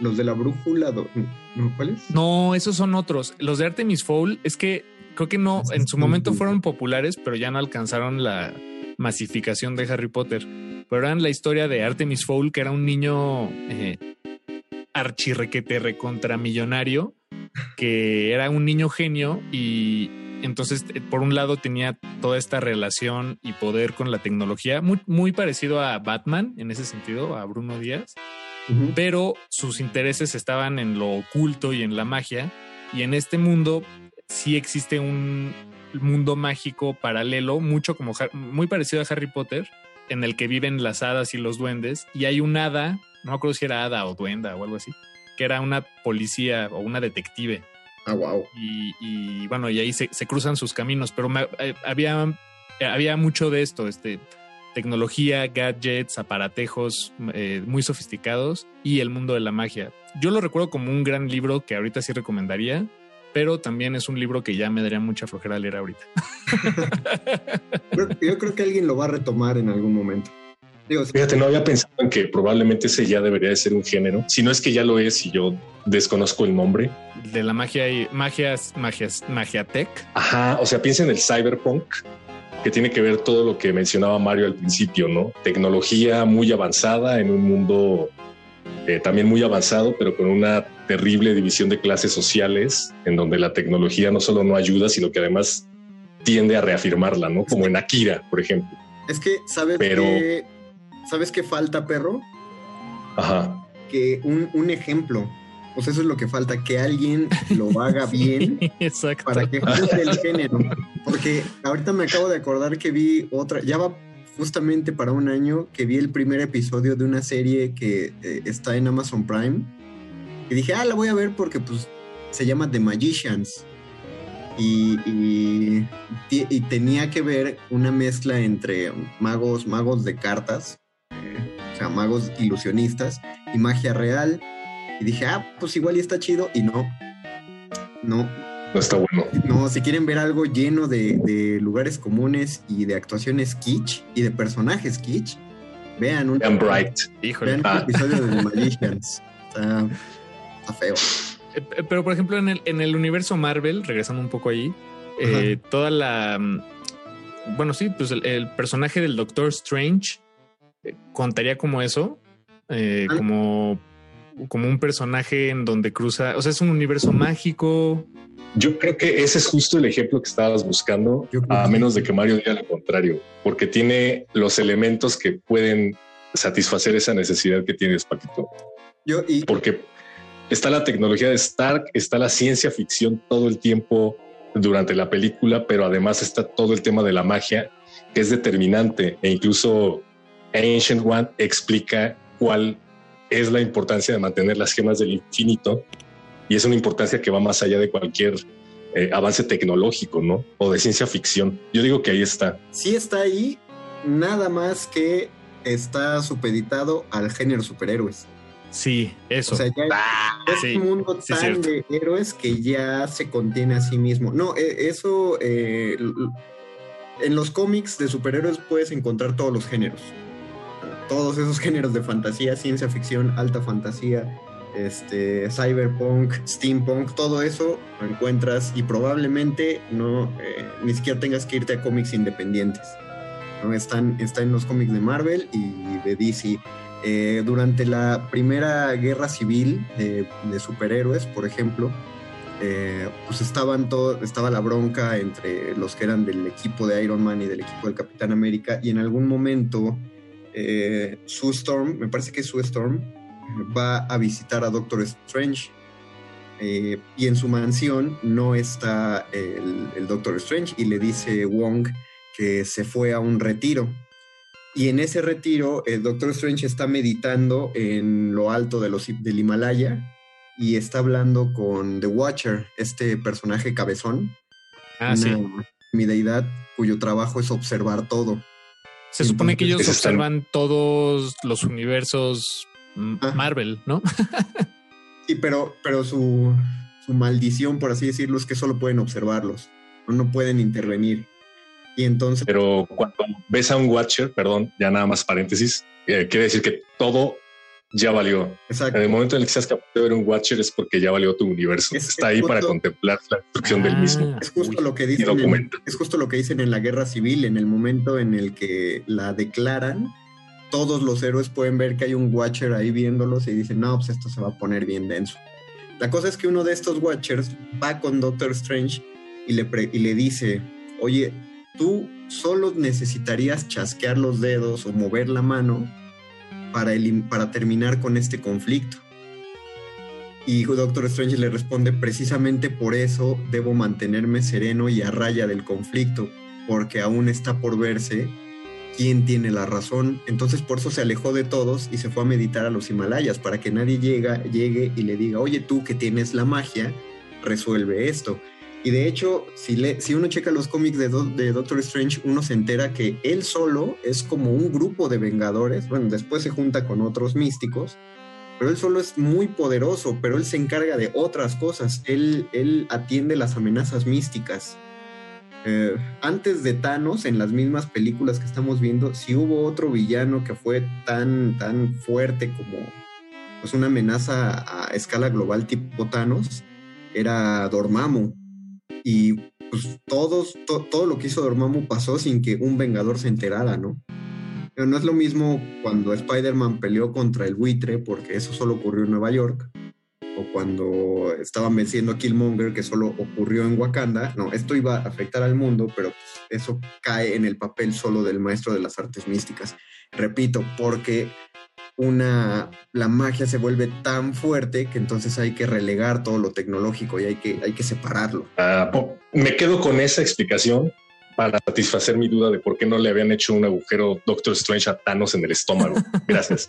Los de la brújula, do- ¿no? ¿Cuáles? No, esos son otros. Los de Artemis Fowl es que creo que no, en su momento fueron populares, pero ya no alcanzaron la masificación de Harry Potter. Pero eran la historia de Artemis Fowl, que era un niño eh, archirrequete recontramillonario, que era un niño genio y entonces eh, por un lado tenía toda esta relación y poder con la tecnología, muy, muy parecido a Batman en ese sentido, a Bruno Díaz Pero sus intereses estaban en lo oculto y en la magia. Y en este mundo sí existe un mundo mágico paralelo, mucho como muy parecido a Harry Potter, en el que viven las hadas y los duendes. Y hay un hada, no me acuerdo si era hada o duenda o algo así, que era una policía o una detective. Ah, wow. Y, y, bueno, y ahí se, se cruzan sus caminos, pero me- eh, había, había mucho de esto, este, tecnología, gadgets, aparatejos eh, muy sofisticados y el mundo de la magia. Yo lo recuerdo como un gran libro que ahorita sí recomendaría, pero también es un libro que ya me daría mucha flojera leer ahorita. Yo creo que alguien lo va a retomar en algún momento. Digo, Fíjate, no había pensado en que probablemente ese ya debería de ser un género. Si no es que ya lo es y yo desconozco el nombre. De la magia y magias, magias, magia tech. Ajá, o sea, piensa en el cyberpunk, que tiene que ver todo lo que mencionaba Mario al principio, ¿no? Tecnología muy avanzada en un mundo eh, también muy avanzado, pero con una terrible división de clases sociales, en donde la tecnología no solo no ayuda, sino que además tiende a reafirmarla, ¿no? Como en Akira, por ejemplo. es que, ¿sabes Pero- qué? ¿Sabes qué falta, perro? Ajá. Que un, un ejemplo. Sea, eso es lo que falta, que alguien lo haga bien Exacto. para que juzgue el género. Porque ahorita me acabo de acordar que vi otra, ya va justamente para un año que vi el primer episodio de una serie que eh, está en Amazon Prime. Y dije, ah, la voy a ver porque pues se llama The Magicians. Y, y tenía que ver una mezcla entre magos, magos de cartas, eh, o sea, magos ilusionistas y magia real. Y dije, ah, pues igual y está chido. Y no, no, No está bueno. no, si quieren ver algo lleno de, de lugares comunes y de actuaciones kitsch y de personajes kitsch, vean un, Vean Bright. Híjole. vean un Ah. episodio de The Magicians. Está, está feo. Eh, Pero por ejemplo, en el, en el universo Marvel, regresando un poco ahí, eh, toda la. mm, Bueno, sí, pues el, el personaje del Doctor Strange eh, contaría como eso, eh, Ah. como, como un personaje en donde cruza. O sea, es un universo mágico. Yo creo que ese es justo el ejemplo que estabas buscando, a menos de que Mario diga lo contrario, porque tiene los elementos que pueden satisfacer esa necesidad que tienes, Paquito. Yo, y Porque está la tecnología de Stark, está la ciencia ficción todo el tiempo durante la película, pero además está todo el tema de la magia que es determinante e incluso Ancient One explica cuál es la importancia de mantener las gemas del infinito y es una importancia que va más allá de cualquier eh, avance tecnológico, ¿no? O de ciencia ficción. Yo digo que ahí está. Sí está ahí, nada más que está supeditado al género superhéroes. Sí, eso. O sea, ya Ah, es sí, un mundo sí, tan de héroes que ya se contiene a sí mismo. No, eh, eso eh, en los cómics de superhéroes puedes encontrar todos los géneros. Todos esos géneros de fantasía, ciencia ficción, alta fantasía, este, cyberpunk, steampunk, todo eso encuentras y probablemente no eh, ni siquiera tengas que irte a cómics independientes. ¿no? Están, está en los cómics de Marvel y de DC. Eh, durante la primera guerra civil de, de superhéroes, por ejemplo, eh, pues estaban todo, estaba la bronca entre los que eran del equipo de Iron Man y del equipo del Capitán América, y en algún momento eh, Sue Storm, me parece que Sue Storm, va a visitar a Doctor Strange. eh, y en su mansión no está el, el Doctor Strange y le dice Wong que se fue a un retiro. Y en ese retiro, el Doctor Strange está meditando en lo alto de los, del Himalaya y está hablando con The Watcher, este personaje cabezón. Ah, sí. Mi deidad cuyo trabajo es observar todo. Se supone que ellos están- observan todos los universos Marvel, ¿no? Sí, pero, pero su, su maldición, por así decirlo, es que solo pueden observarlos, no, no pueden intervenir. Y entonces... Pero cuando ves a un Watcher, perdón, ya nada más paréntesis, eh, quiere decir que todo ya valió. Exacto. En el momento en el que seas capaz de ver un Watcher es porque ya valió tu universo. Está ahí para justo- contemplar la destrucción del Ah. mismo. Es justo lo que y dicen. En, es justo lo que dicen en la guerra civil, en el momento en el que la declaran, todos los héroes pueden ver que hay un Watcher ahí viéndolos y dicen, no, pues esto se va a poner bien denso. La cosa es que uno de estos Watchers va con Doctor Strange y le, pre- y le dice, oye, tú solo necesitarías chasquear los dedos o mover la mano para, terminar con este conflicto. Y Doctor Strange le responde, precisamente por eso debo mantenerme sereno y a raya del conflicto, porque aún está por verse quién tiene la razón. Entonces por eso se alejó de todos y se fue a meditar a los Himalayas, para que nadie llega, llegue y le diga, oye tú que tienes la magia, resuelve esto. Y de hecho, si, le, si uno checa los cómics de, de Doctor Strange, uno se entera que él solo es como un grupo de vengadores. Bueno, después se junta con otros místicos, pero él solo es muy poderoso, pero él se encarga de otras cosas. Él, él atiende las amenazas místicas. Eh, antes de Thanos, en las mismas películas que estamos viendo, si hubo otro villano que fue tan, tan fuerte como pues, una amenaza a escala global tipo Thanos, era Dormammu. Y pues todos, to- todo lo que hizo Dormammu pasó sin que un vengador se enterara, ¿no? Pero no es lo mismo cuando Spider-Man peleó contra el buitre, porque eso solo ocurrió en Nueva York, o cuando estaban venciendo a Killmonger, que solo ocurrió en Wakanda. No, esto iba a afectar al mundo, pero pues, eso cae en el papel solo del maestro de las artes místicas. Repito, porque una, la magia se vuelve tan fuerte que entonces hay que relegar todo lo tecnológico y hay que, hay que separarlo. Ah, me quedo con esa explicación para satisfacer mi duda de por qué no le habían hecho un agujero Doctor Strange a Thanos en el estómago. Gracias.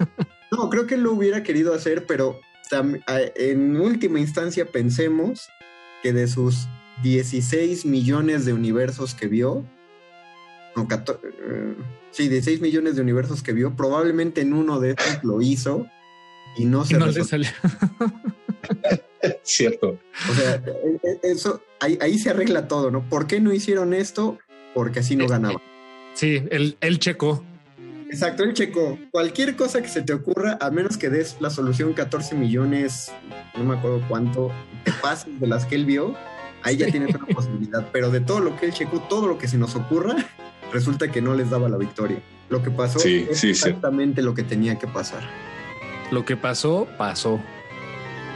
No, creo que lo hubiera querido hacer, pero en última instancia pensemos que de sus 16 millones de universos que vio, no, 14, eh, sí, 16 millones de universos que vio, probablemente en uno de estos lo hizo y no se no le resolvió. salió. Cierto. O sea, e- e- eso, ahí, ahí se arregla todo, ¿no? ¿Por qué no hicieron esto? Porque así no ganaba. Sí, él, él checó. Exacto, el checo. Cualquier cosa que se te ocurra, a menos que des la solución 14 millones, no me acuerdo cuánto, te pases de las que él vio, ahí ya tienes una posibilidad. Pero de todo lo que él checó, todo lo que se nos ocurra, resulta que no les daba la victoria. Lo que pasó Sí, es sí, sí. exactamente lo que tenía que pasar Lo que pasó, pasó.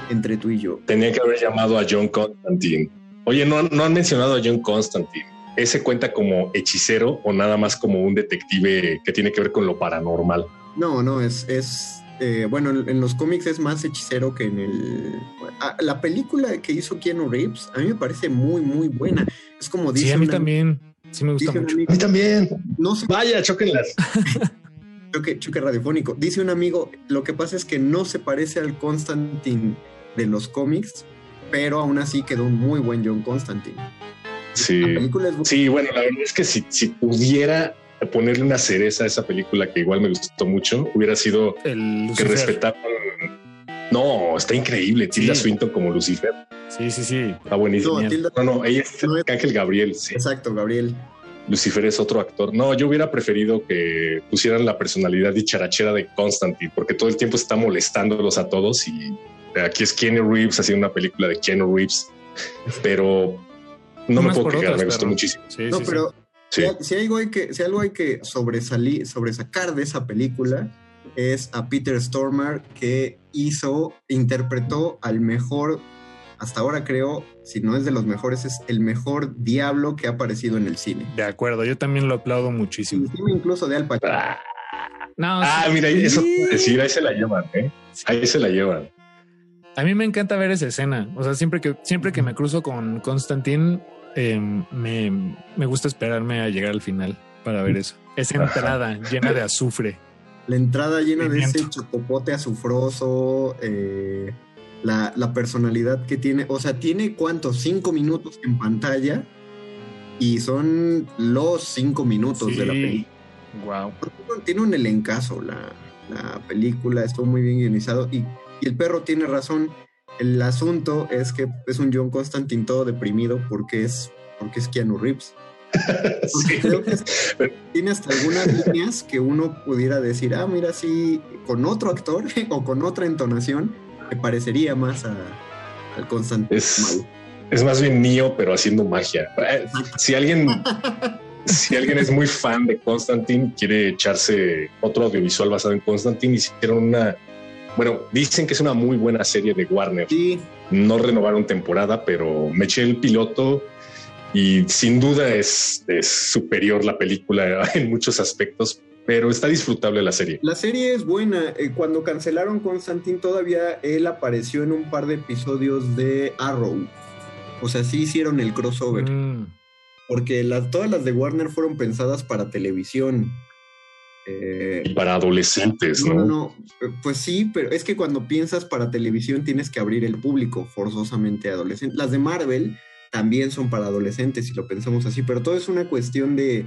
entre tú y yo. Tenía que haber llamado a John Constantine. Oye, no, han- no han mencionado a John Constantine. ¿Ese cuenta como hechicero o nada más como un detective que tiene que ver con lo paranormal? No, no, es, es, eh, bueno, en, en los cómics es más hechicero que en el... ah, la película que hizo Keanu Reeves a mí me parece muy, muy buena. Es como dice... Sí, a mí una- también. Sí me gusta dice mucho. amigo- A mí también. no se Vaya, choquenlas. choque, choque radiofónico. Dice un amigo, lo que pasa es que no se parece al Constantine de los cómics, pero aún así quedó un muy buen John Constantine. Sí. Sí, bueno, la verdad es que si, si pudiera ponerle una cereza a esa película que igual me gustó mucho, hubiera sido El que Lucifer. respetaran. No, está increíble. Tilda Sí. Swinton como Lucifer. Sí, sí, sí. Está buenísimo. No, No, Tilda- no, ella es No Ángel Gabriel. Sí. Exacto, Gabriel. Lucifer es otro actor. No, yo hubiera preferido que pusieran la personalidad dicharachera de Constantine, porque todo el tiempo está molestándolos a todos y aquí es Keanu Reeves haciendo una película de Keanu Reeves, pero no me puedo quejar, otras, me gustó muchísimo. Sí, No, sí, sí. pero Sí. si, si algo hay que, si algo hay que sobresalir, sobresacar de esa película es a Peter Stormare que hizo, interpretó al mejor, hasta ahora creo, si no es de los mejores, es el mejor diablo que ha aparecido en el cine. De acuerdo, yo también lo aplaudo muchísimo. Encima incluso de Al Pacino. Ah, No, ah, sí. mira, eso decir, ahí se la llevan, ¿eh? Ahí se la llevan. A mí me encanta ver esa escena. O sea, siempre que, siempre que me cruzo con Constantine, eh, me, me gusta esperarme a llegar al final para ver eso. Esa Ajá. entrada llena de azufre. La entrada llena de ese chapopote azufroso, eh, la, la personalidad que tiene, o sea, tiene cuántos, cinco minutos en pantalla y son los cinco minutos de la película. Wow. Tiene un elencazo la, la película, estuvo muy bien guionizado y, y el perro tiene razón. El asunto es que es un John Constantine todo deprimido porque es, porque es Keanu Reeves. Porque creo que es- tiene hasta algunas líneas que uno pudiera decir, ah, mira, sí, con otro actor o con otra entonación, me parecería más a, al Constantine. Es-. Es más bien Neo, pero haciendo magia. Eh, Si alguien, si alguien es muy fan de Constantine, quiere echarse otro audiovisual basado en Constantine, hicieron una, bueno, dicen que es una muy buena serie de Warner. Sí, No renovaron temporada, pero me eché el piloto y sin duda es, es superior la película en muchos aspectos, pero está disfrutable la serie. la serie es buena. Eh, cuando cancelaron Constantine, todavía él apareció en un par de episodios de Arrow. O sea, sí hicieron el crossover. Mm, Porque las, todas las de Warner fueron pensadas para televisión. Eh, Y para adolescentes, No, ¿no? no, eh, pues sí, pero es que cuando piensas para televisión tienes que abrir el público forzosamente adolescente. Las de Marvel también son para adolescentes, si lo pensamos así, pero todo es una cuestión de,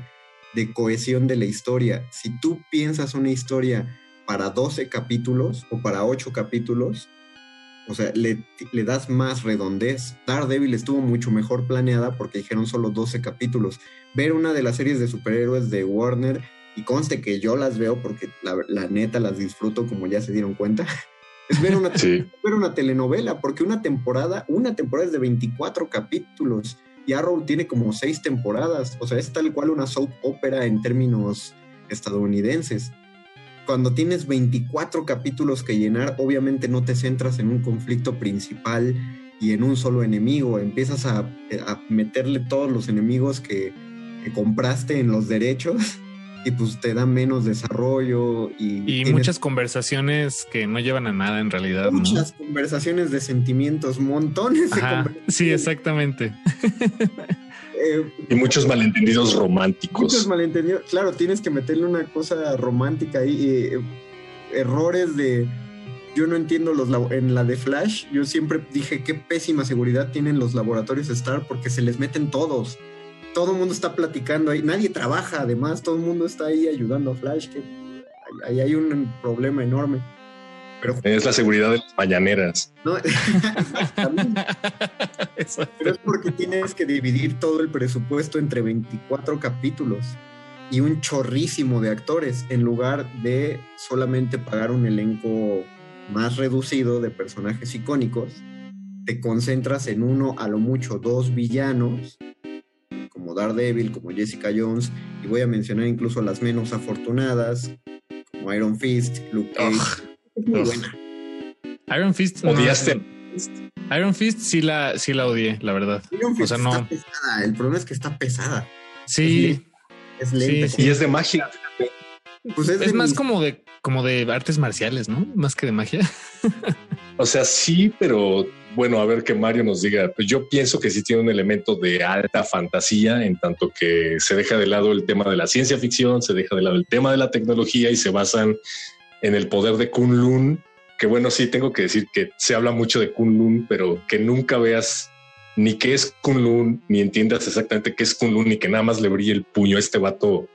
de cohesión de la historia. Si tú piensas una historia para 12 capítulos o para 8 capítulos, o sea, le, le das más redondez. Daredevil estuvo mucho mejor planeada porque dijeron solo 12 capítulos. Ver una de las series de superhéroes de Warner, y conste que yo las veo porque la, la neta las disfruto como ya se dieron cuenta, es ver una, Sí. ver una telenovela, porque una temporada, una temporada es de 24 capítulos y Arrow tiene como 6 temporadas, o sea, es tal cual una soap opera en términos estadounidenses. Cuando tienes 24 capítulos que llenar, obviamente no te centras en un conflicto principal y en un solo enemigo, empiezas a, a meterle todos los enemigos que compraste en los derechos y pues te da menos desarrollo y, Y tienes muchas conversaciones que no llevan a nada en realidad. ¿no? muchas conversaciones de sentimientos, montones de Ajá, conversaciones. sí, exactamente. Eh, Y muchos malentendidos muchos románticos. malentendidos. Claro, tienes que meterle una cosa romántica ahí. eh, errores de. Yo no entiendo los en la de Flash. Yo siempre dije qué pésima seguridad tienen los laboratorios Star porque se les meten todos. Todo el mundo está platicando ahí. Nadie trabaja, además. Todo el mundo está ahí ayudando a Flash. Que ahí hay un problema enorme. Pero Es la seguridad de las mañaneras. no, exactamente. Pero es porque tienes que dividir todo el presupuesto entre 24 capítulos y un chorrísimo de actores en lugar de solamente pagar un elenco más reducido de personajes icónicos. Te concentras en uno, a lo mucho dos villanos, como Daredevil, como Jessica Jones, y voy a mencionar incluso las menos afortunadas, como Iron Fist, Luke Cage. Es muy Ugh. buena. Iron Fist. no, Odiaste. Iron Fist sí la, sí la odié, la verdad. Iron O Fist sea, está no. pesada. El problema es que está pesada. Sí, Es lenta. Sí, Y es de magia. Pues es, Es de más mis- como de, como de artes marciales, ¿no? Más que de magia. O sea, sí, pero bueno, a ver que Mario nos diga. Pues yo pienso que sí tiene un elemento de alta fantasía, en tanto que se deja de lado el tema de la ciencia ficción, se deja de lado el tema de la tecnología y se basan en el poder de Kunlun. Que bueno, sí, tengo que decir que se habla mucho de Kunlun, pero que nunca veas ni qué es Kunlun, ni entiendas exactamente qué es Kunlun, ni que nada más le brille el puño a este vato,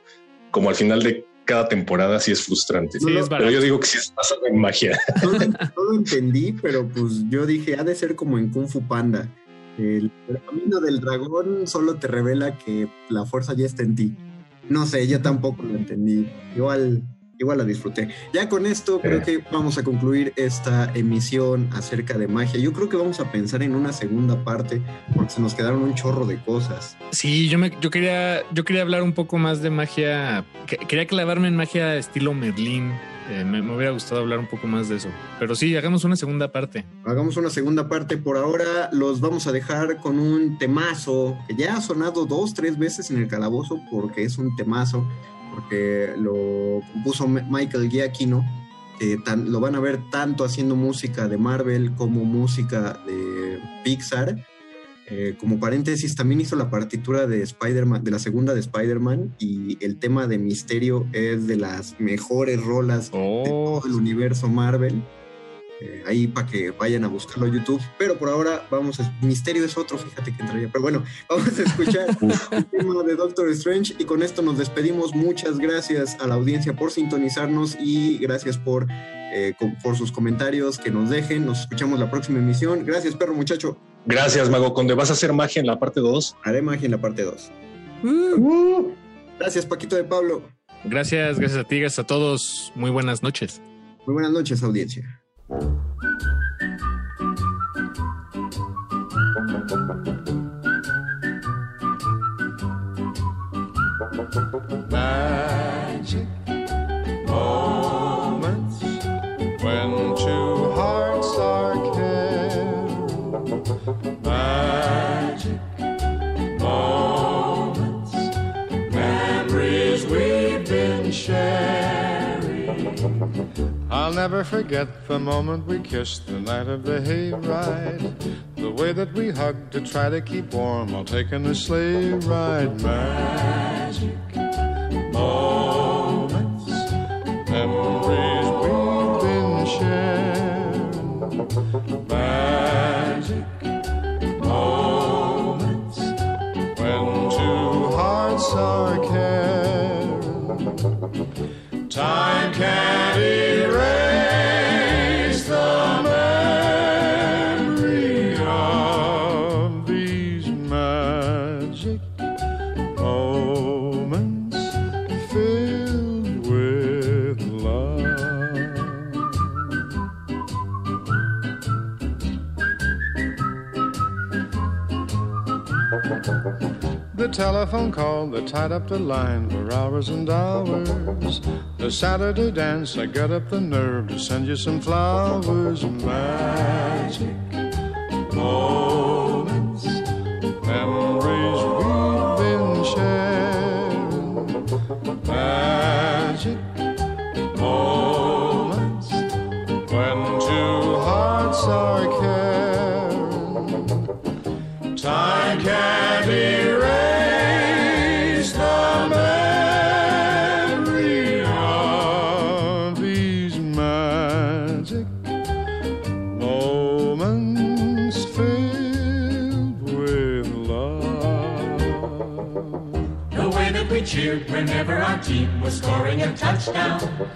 como al final de cada temporada, sí es frustrante. Sí, es pero yo digo que sí es basado en magia. no, lo- no lo entendí, pero pues yo dije, ha de ser como en Kung Fu Panda. El, el camino del dragón solo te revela que la fuerza ya está en ti. No sé, yo tampoco lo entendí. Igual, igual la disfruté. Ya con esto creo que vamos a concluir esta emisión acerca de magia. Yo creo que vamos a pensar en una segunda parte porque se nos quedaron un chorro de cosas. Sí, yo me, yo quería, yo quería hablar un poco más de magia. que- Quería clavarme en magia estilo Merlín. Eh, me, me hubiera gustado hablar un poco más de eso. Pero sí, hagamos una segunda parte. Hagamos una segunda parte. Por ahora los vamos a dejar con un temazo que ya ha sonado dos, tres veces en el calabozo porque es un temazo, porque lo compuso Michael Giacchino. que tan- lo van a ver tanto haciendo música de Marvel como música de Pixar. Eh, como paréntesis, también hizo la partitura de Spider-Man, de la segunda de Spider-Man, y el tema de Misterio es de las mejores rolas de todo el universo Marvel. Eh, ahí para que vayan a buscarlo a YouTube. Pero por ahora vamos a... Misterio es otro, fíjate que entraría. Pero bueno, vamos a escuchar el tema de Doctor Strange y con esto nos despedimos. Muchas gracias a la audiencia por sintonizarnos y gracias por, eh, por sus comentarios que nos dejen. Nos escuchamos la próxima emisión. Gracias, perro muchacho. Gracias, Mago Conde. ¿Vas a hacer magia en la parte 2? Haré magia en la parte 2. Gracias, Paquito de Pablo. Gracias, gracias a ti, gracias a todos. Muy buenas noches. Muy buenas noches, audiencia. Magic never forget the moment we kissed the night of the hayride. The way that we hugged to try to keep warm while taking a sleigh ride. Magic telephone call that tied up the line for hours and hours. The Saturday dance, I got up the nerve to send you some flowers. Magic moments,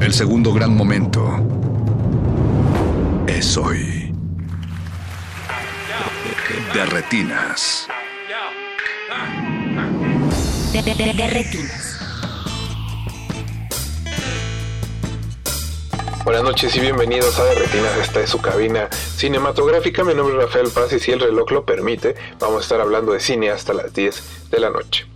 El segundo gran momento es hoy. De retinas. De, de- de- de retinas. Buenas noches y bienvenidos a De Retinas, esta es su cabina cinematográfica. Mi nombre es Rafael Paz y si el reloj lo permite, vamos a estar hablando de cine hasta las 10 de la noche.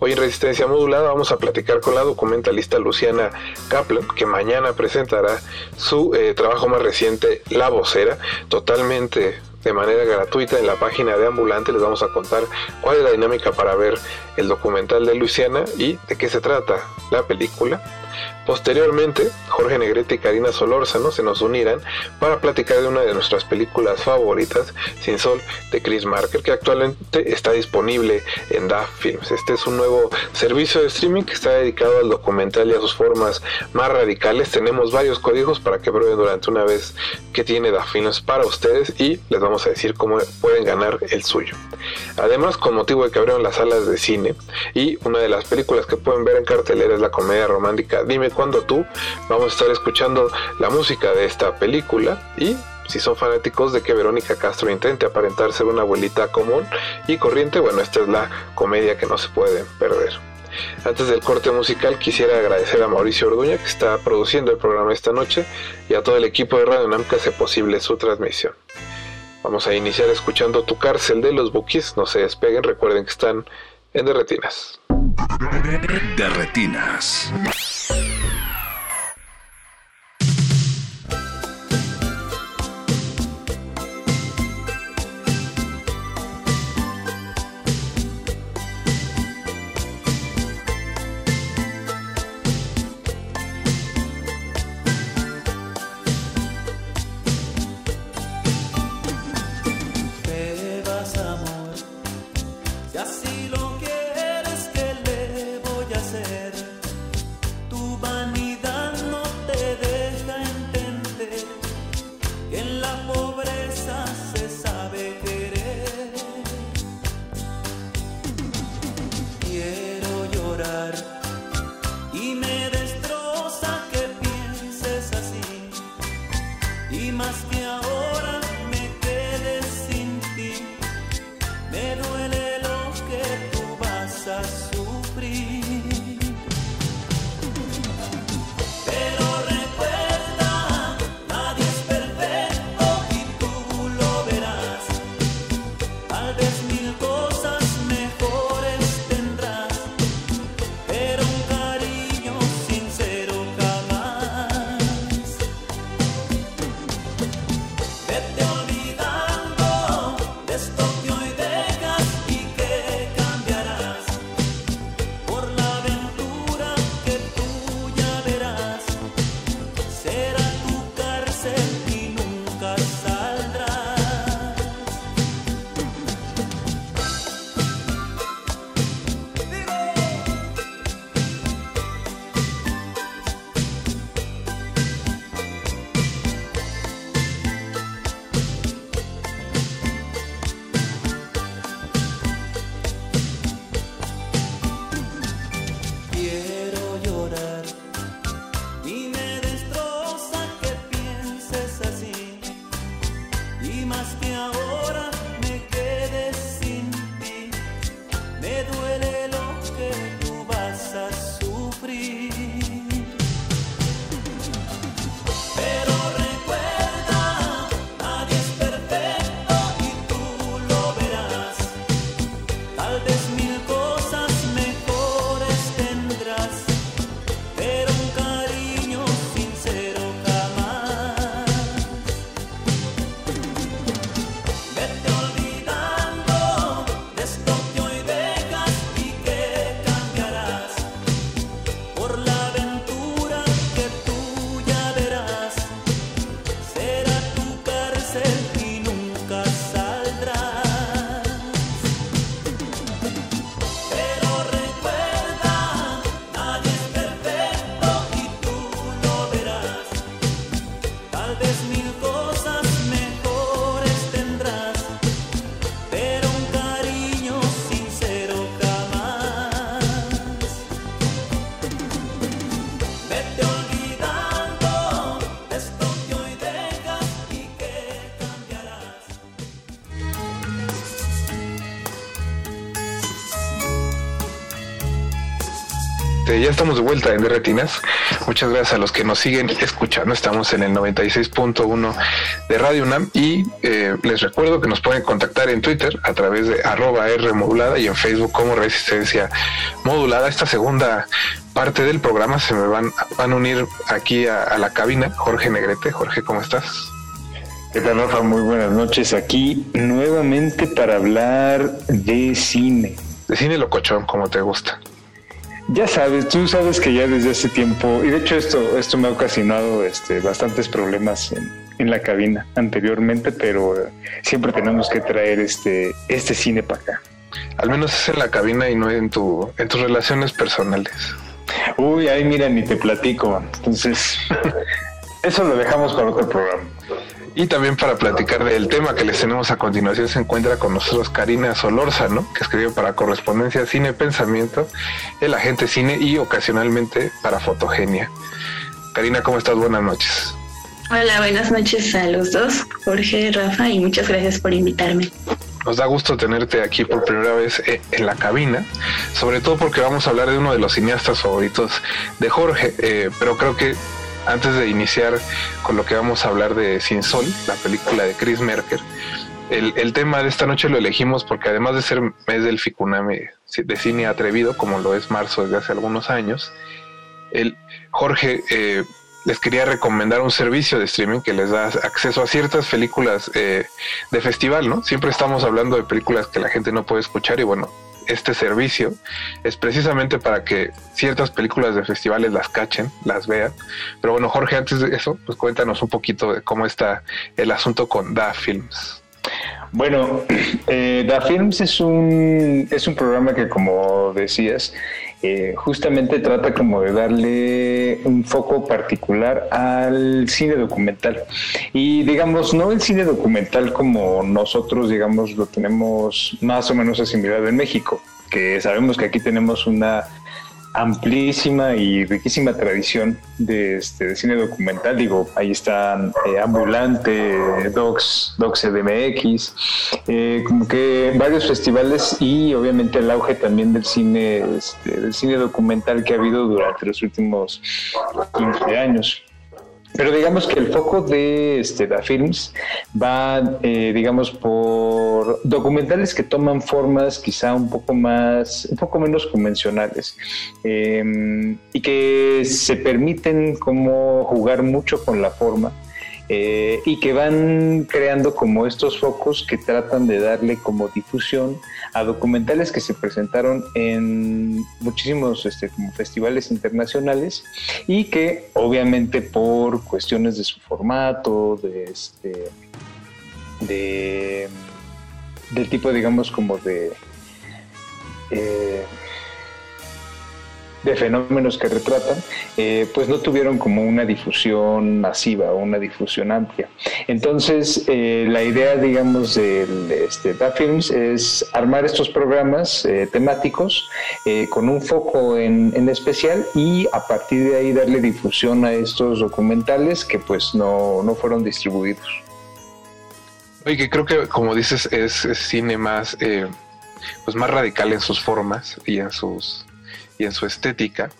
Hoy en Resistencia Modulada vamos a platicar con la documentalista Luciana Kaplan, que mañana presentará su eh, trabajo más reciente, La Vocera, totalmente de manera gratuita en la página de Ambulante. Les vamos a contar cuál es la dinámica para ver el documental de Luciana y de qué se trata la película. Posteriormente, Jorge Negrete y Karina Solórzano se nos unirán para platicar de una de nuestras películas favoritas, Sin Sol, de Chris Marker, que actualmente está disponible en DAF Films. Este es un nuevo servicio de streaming que está dedicado al documental y a sus formas más radicales. Tenemos varios códigos para que prueben durante una vez que tiene DAF Films para ustedes y les vamos a decir cómo pueden ganar el suyo. Además, con motivo de que abrieron las salas de cine y una de las películas que pueden ver en cartelera es la comedia romántica Dime cuándo tú, vamos a estar escuchando la música de esta película y si son fanáticos de que Verónica Castro intente aparentar ser una abuelita común y corriente, bueno, esta es la comedia que no se pueden perder. Antes del corte musical quisiera agradecer a Mauricio Orduña que está produciendo el programa esta noche y a todo el equipo de Radio Nam que hace posible su transmisión. Vamos a iniciar escuchando Tu cárcel de los Bookies, no se despeguen, recuerden que están en Derretinas. De ya estamos de vuelta en Derretinas. Muchas gracias a los que nos siguen escuchando. Estamos en el 96.1 de Radio UNAM y eh, les recuerdo que nos pueden contactar en Twitter a través de arroba R modulada y en Facebook como Resistencia Modulada. Esta segunda parte del programa se me van, van a unir aquí a, a la cabina Jorge Negrete. Jorge, ¿cómo estás? ¿Qué tal, Rafa? Muy buenas noches. Aquí nuevamente para hablar de cine. De cine locochón, como te gusta. Ya sabes, tú sabes que ya desde hace tiempo, y de hecho esto, esto me ha ocasionado este, bastantes problemas en, en la cabina anteriormente, pero siempre tenemos que traer este, este cine para acá. Al menos es en la cabina y no en, tu, en tus relaciones personales. Uy, ahí mira, ni te platico. Entonces, eso lo dejamos para otro programa. Y también para platicar del tema que les tenemos a continuación se encuentra con nosotros Karina Solórzano, que escribe para Correspondencia Cine Pensamiento, el agente cine y ocasionalmente para Fotogenia. Karina, ¿cómo estás? Buenas noches. Hola, buenas noches a los dos, Jorge, Rafa, y muchas gracias por invitarme. Nos da gusto tenerte aquí por primera vez eh, en la cabina, sobre todo porque vamos a hablar de uno de los cineastas favoritos de Jorge, eh, pero creo que antes de iniciar con lo que vamos a hablar de Sin Sol, la película de Chris Merker, el, tema de esta noche lo elegimos porque además de ser mes del Ficuname de cine atrevido, como lo es marzo desde hace algunos años, el Jorge eh, les quería recomendar un servicio de streaming que les da acceso a ciertas películas eh, de festival, ¿no? Siempre estamos hablando de películas que la gente no puede escuchar y bueno, este servicio es precisamente para que ciertas películas de festivales las cachen, las vean. Pero bueno, Jorge, antes de eso, pues cuéntanos un poquito de cómo está el asunto con Da Films. Bueno, eh, Da Films es un, es un programa que, como decías, eh, justamente trata como de darle un foco particular al cine documental. Y digamos, no el cine documental como nosotros, digamos, lo tenemos más o menos asimilado en México, que sabemos que aquí tenemos una amplísima y riquísima tradición de, este, de cine documental. Digo, ahí están eh, Ambulante, Docs, Docs CDMX, eh, como que varios festivales y obviamente el auge también del cine, este, del cine documental que ha habido durante los últimos 15 años. Pero digamos que el foco de este, Da Films va, eh, digamos, por documentales que toman formas quizá un poco más, un poco menos convencionales eh, y que se permiten como jugar mucho con la forma eh, y que van creando como estos focos que tratan de darle como difusión a documentales que se presentaron en muchísimos este, como festivales internacionales y que obviamente por cuestiones de su formato, de este de del tipo digamos como de eh, de fenómenos que retratan, eh, pues no tuvieron como una difusión masiva o una difusión amplia. Entonces, eh, la idea, digamos, de este, Da Films es armar estos programas eh, temáticos con un foco en, en, especial y a partir de ahí darle difusión a estos documentales que pues no, no fueron distribuidos. Oye, que creo que como dices es, es cine más, pues más radical en sus formas y en sus y en su estética.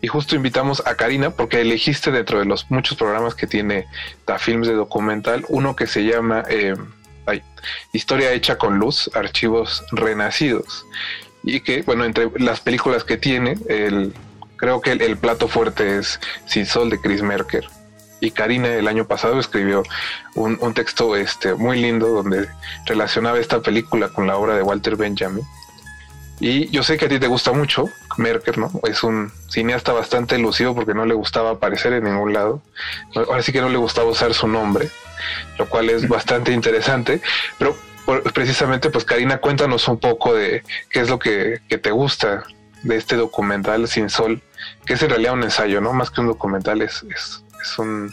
Y justo invitamos a Karina porque elegiste dentro de los muchos programas que tiene Da Films de documental uno que se llama eh, ay, Historia hecha con luz, archivos renacidos. Y que, bueno, entre las películas que tiene, el, creo que el, el plato fuerte es Sin Sol de Chris Merker. Y Karina el año pasado escribió un, un texto este, muy lindo donde relacionaba esta película con la obra de Walter Benjamin y yo sé que a ti te gusta mucho Merker, ¿no? Es un cineasta bastante elusivo porque no le gustaba aparecer en ningún lado. Ahora sí que no le gustaba usar su nombre, lo cual es bastante interesante. Pero precisamente, pues Karina, cuéntanos un poco de qué es lo que, que te gusta de este documental Sin Sol, que es en realidad un ensayo, ¿no? Más que un documental, es, es, es un,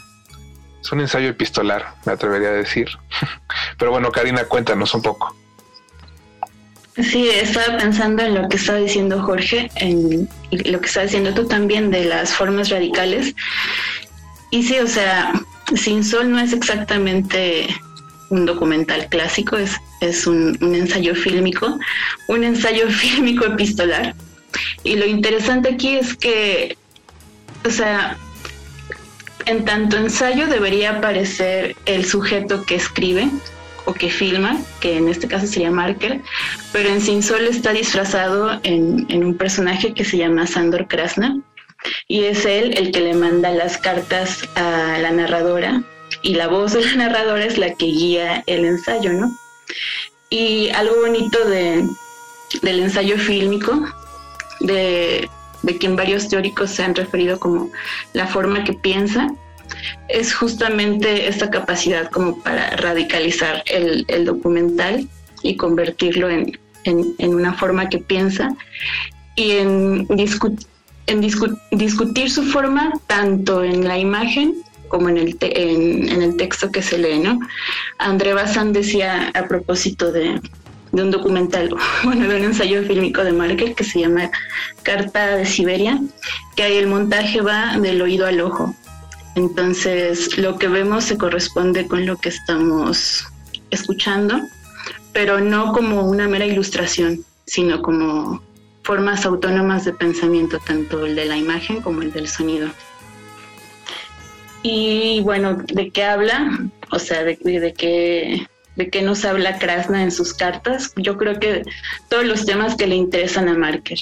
es un ensayo epistolar, me atrevería a decir. Pero bueno, Karina, cuéntanos un poco. Sí, estaba pensando en lo que estaba diciendo Jorge, en lo que estaba diciendo tú también de las formas radicales. Y sí, o sea, Sin Sol no es exactamente un documental clásico, es, es un, un ensayo fílmico, un ensayo fílmico epistolar. Y lo interesante aquí es que, o sea, en tanto ensayo debería aparecer el sujeto que escribe o que filma, que en este caso sería Marker, pero en Sin Sol está disfrazado en, un personaje que se llama Sandor Krasna y es él el que le manda las cartas a la narradora y la voz de la narradora es la que guía el ensayo, ¿no? Y algo bonito de, del ensayo fílmico, de, de quien varios teóricos se han referido como la forma que piensa, es justamente esta capacidad como para radicalizar el, documental y convertirlo en, en, una forma que piensa y en, discu en discu discutir su forma tanto en la imagen como en el, en, el texto que se lee, ¿no? André Bazán decía a propósito de, un documental, bueno, de un ensayo fílmico de Marker que se llama Carta de Siberia, que ahí el montaje va del oído al ojo. Entonces, lo que vemos se corresponde con lo que estamos escuchando, pero no como una mera ilustración, sino como formas autónomas de pensamiento, tanto el de la imagen como el del sonido. Y bueno, ¿de qué habla? O sea, de, de qué de qué nos habla Krasna en sus cartas. Yo creo que todos los temas que le interesan a Marker,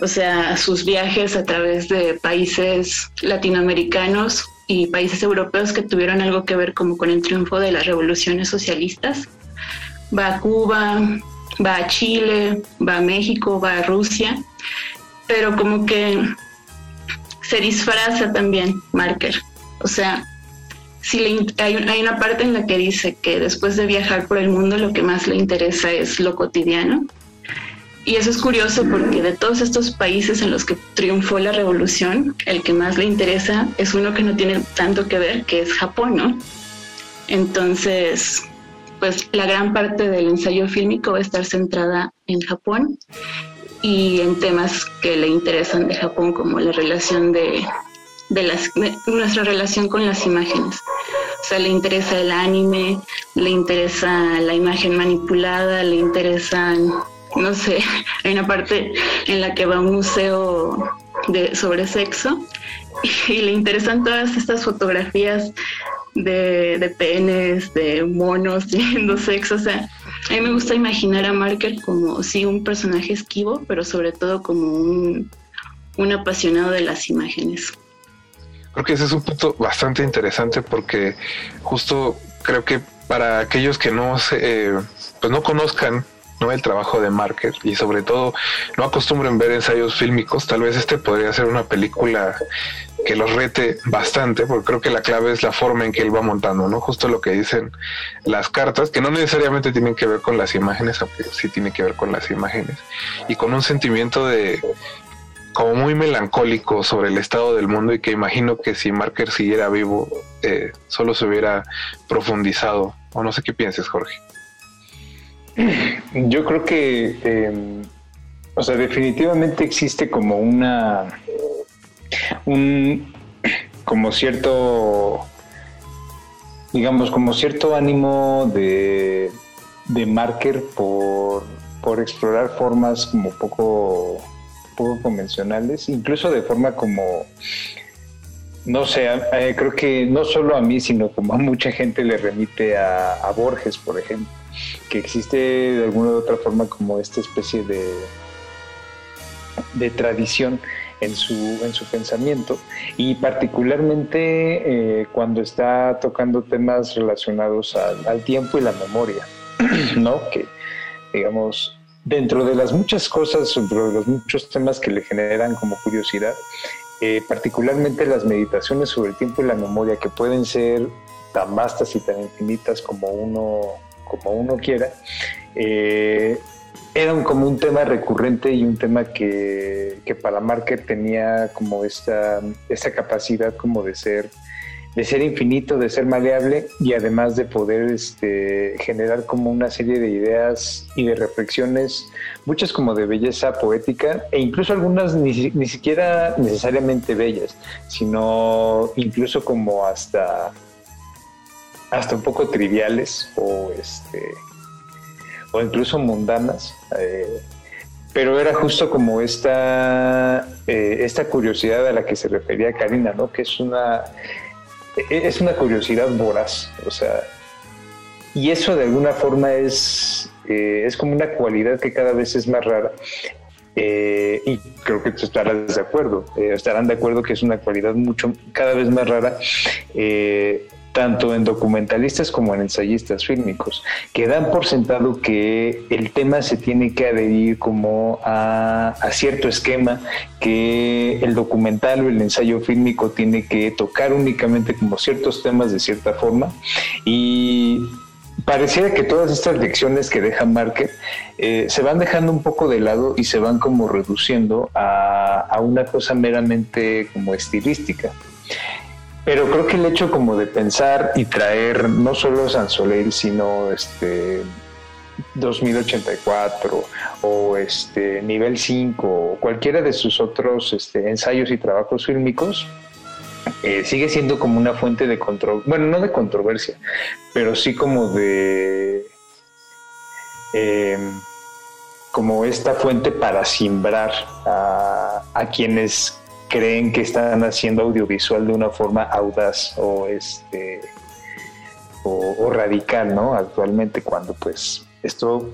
o sea, sus viajes a través de países latinoamericanos y países europeos que tuvieron algo que ver como con el triunfo de las revoluciones socialistas. Va a Cuba, va a Chile, va a México, va a Rusia, pero como que se disfraza también Marker. O sea, si hay, hay, una parte en la que dice que después de viajar por el mundo lo que más le interesa es lo cotidiano. Y eso es curioso porque de todos estos países en los que triunfó la revolución, el que más le interesa es uno que no tiene tanto que ver, que es Japón, ¿no? Entonces, pues la gran parte del ensayo fílmico va a estar centrada en Japón y en temas que le interesan de Japón, como la relación de, de, las, nuestra relación con las imágenes. O sea, le interesa el anime, le interesa la imagen manipulada, le interesan, no sé, hay una parte en la que va a un museo de, sobre sexo y le interesan todas estas fotografías de, penes, de monos teniendo sexo. O sea, a mí me gusta imaginar a Marker como, sí, un personaje esquivo, pero sobre todo como un, un apasionado de las imágenes. Creo que ese es un punto bastante interesante porque justo creo que para aquellos que no se, eh, pues no conozcan ¿no? el trabajo de Marker y sobre todo no acostumbren ver ensayos fílmicos, tal vez este podría ser una película que los rete bastante, porque creo que la clave es la forma en que él va montando, ¿no? Justo lo que dicen las cartas, que no necesariamente tienen que ver con las imágenes, aunque sí tienen que ver con las imágenes, y con un sentimiento de como muy melancólico sobre el estado del mundo y que imagino que si Marker siguiera vivo, eh, solo se hubiera profundizado. O no sé qué pienses, Jorge. Yo creo que, eh, o sea, definitivamente existe como una, un, como cierto, digamos, como cierto ánimo de, de Marker por, por explorar formas como poco poco convencionales, incluso de forma como, no sé, eh, creo que no solo a mí, sino como a mucha gente le remite a, Borges, por ejemplo, que existe de alguna u otra forma como esta especie de, de tradición en su, en su pensamiento y particularmente eh, cuando está tocando temas relacionados al, tiempo y la memoria, ¿no? Que digamos dentro de las muchas cosas, dentro de los muchos temas que le generan como curiosidad, eh, particularmente las meditaciones sobre el tiempo y la memoria, que pueden ser tan vastas y tan infinitas como uno, como uno quiera, eh, eran como un tema recurrente y un tema que, que para Marker tenía como esta, esta capacidad como de ser de ser infinito, de ser maleable y además de poder este, generar como una serie de ideas y de reflexiones, muchas como de belleza poética e incluso algunas ni, ni siquiera necesariamente bellas, sino incluso como hasta, hasta un poco triviales o, este, o incluso mundanas. Eh, pero era justo como esta, eh, esta curiosidad a la que se refería Karina, ¿no? Que es una, e-, es una curiosidad voraz, o sea, y eso de alguna forma es, eh, es como una cualidad que cada vez es más rara. Y creo que estarás de acuerdo, estarán de acuerdo que es una cualidad mucho, cada vez más rara tanto en documentalistas como en ensayistas fílmicos, que dan por sentado que el tema se tiene que adherir como a, cierto esquema, que el documental o el ensayo fílmico tiene que tocar únicamente como ciertos temas de cierta forma y pareciera que todas estas lecciones que deja Marker eh, se van dejando un poco de lado y se van como reduciendo a, a una cosa meramente como estilística. Pero creo que el hecho como de pensar y traer no solo San Soleil, sino este 2084 o este nivel 5 o cualquiera de sus otros este, ensayos y trabajos fílmicos eh, sigue siendo como una fuente de control, bueno, no de controversia, pero sí como de em, como esta fuente para simbrar a, a quienes creen que están haciendo audiovisual de una forma audaz o este o, radical, ¿no? Actualmente cuando pues esto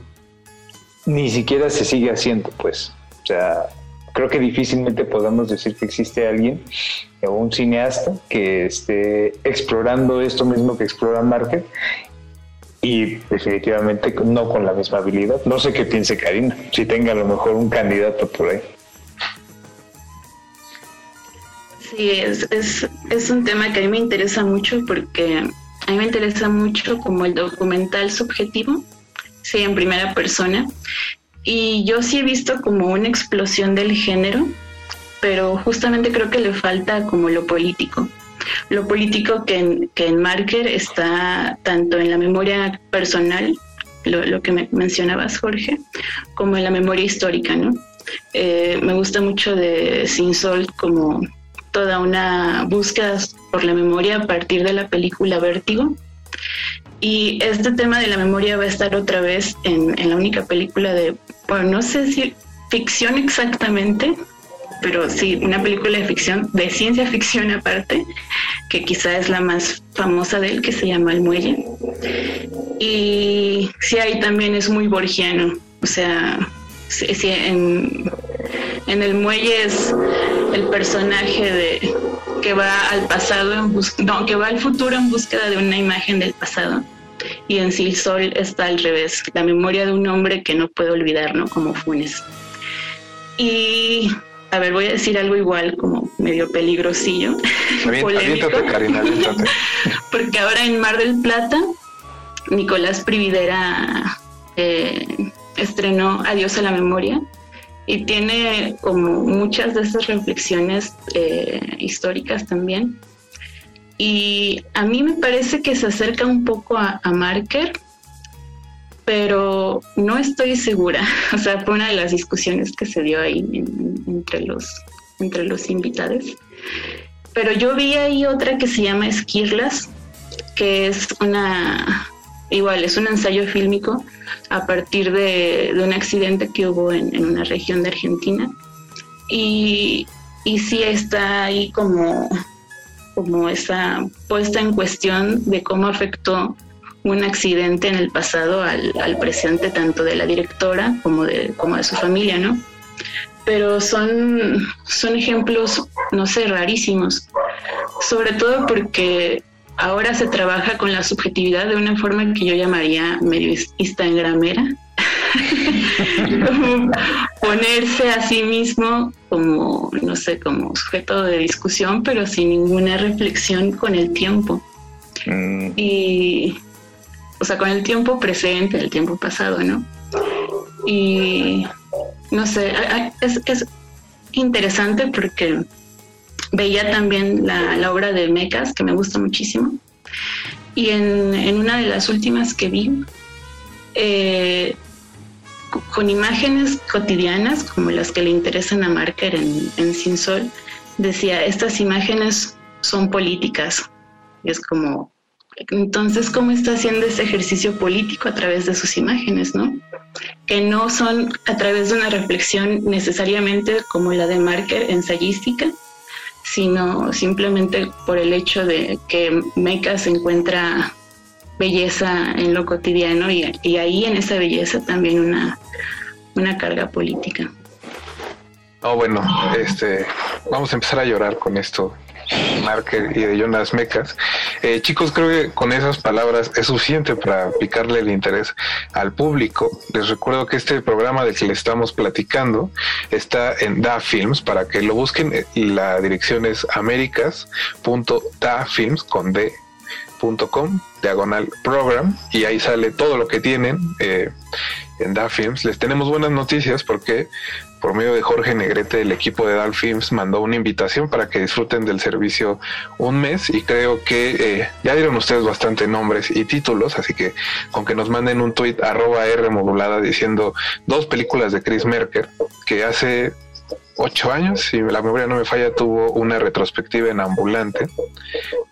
ni siquiera se sigue haciendo, pues. O sea, creo que difícilmente podemos decir que existe alguien o un cineasta que esté explorando esto mismo que explora Market y definitivamente no con la misma habilidad. No sé qué piense Karina, si tenga a lo mejor un candidato por ahí. Sí, es, es, es un tema que a mí me interesa mucho porque a mí me interesa mucho como el documental subjetivo, sí, en primera persona. Y yo sí he visto como una explosión del género, pero justamente creo que le falta como lo político. Lo político que en, que en Marker está tanto en la memoria personal, lo, lo que me mencionabas, Jorge, como en la memoria histórica, ¿no? Eh, me gusta mucho de Sin Sol como toda una búsqueda por la memoria a partir de la película Vértigo. Y este tema de la memoria va a estar otra vez en, la única película de, bueno, no sé si ficción exactamente, pero sí, una película de ficción, de ciencia ficción aparte, que quizá es la más famosa de él, que se llama El Muelle. Y sí, ahí también es muy borgiano, o sea, en, en el muelle es el personaje de que va al pasado en no, que va al futuro en búsqueda de una imagen del pasado. Y en Sol está al revés, la memoria de un hombre que no puede olvidar, ¿no? Como Funes. Y a ver, voy a decir algo igual, como medio peligrosillo. Porque ahora en Mar del Plata, Nicolás Prividera eh, estrenó Adiós a la memoria y tiene como muchas de esas reflexiones eh, históricas también. Y a mí me parece que se acerca un poco a, Marker, pero no estoy segura. O sea, fue una de las discusiones que se dio ahí entre, los, entre los invitados. Pero yo vi ahí otra que se llama Esquirlas, que es una, igual, es un ensayo fílmico a partir de, un accidente que hubo en, una región de Argentina. Y, y sí está ahí como, como esa puesta en cuestión de cómo afectó un accidente en el pasado al, al, presente tanto de la directora como de, como de su familia, ¿no? Pero son, son ejemplos, no sé, rarísimos, sobre todo porque ahora se trabaja con la subjetividad de una forma que yo llamaría medio instagramera. como ponerse a sí mismo como, no sé, como sujeto de discusión, pero sin ninguna reflexión con el tiempo. Mm. Y, o sea, con el tiempo presente, el tiempo pasado, ¿no? Y, no sé, es, es interesante porque veía también la, obra de Mecas, que me gusta muchísimo. Y en, una de las últimas que vi, eh, con imágenes cotidianas, como las que le interesan a Marker en, en Sin Sol, decía, estas imágenes son políticas. Y es como, entonces, ¿cómo está haciendo ese ejercicio político a través de sus imágenes, no? Que no son a través de una reflexión necesariamente como la de Marker ensayística, sino simplemente por el hecho de que Meca se encuentra belleza en lo cotidiano y, ahí en esa belleza también una, una carga política. Oh, bueno, este, vamos a empezar a llorar con esto Marker y de Jonas Mecas. Eh, chicos, creo que con esas palabras es suficiente para picarle el interés al público. Les recuerdo que este programa del que le estamos platicando está en Da Films para que lo busquen. Eh, la dirección es americas.dafilms con D diagonal program y ahí sale todo lo que tienen eh, en Da Films. Les tenemos buenas noticias porque por medio de Jorge Negrete, el equipo de DAL Films mandó una invitación para que disfruten del servicio un mes y creo que eh, ya dieron ustedes bastante nombres y títulos, así que con que nos manden un tweet arroba R modulada diciendo dos películas de Chris Merker que hace ocho años, si la memoria no me falla, tuvo una retrospectiva en ambulante,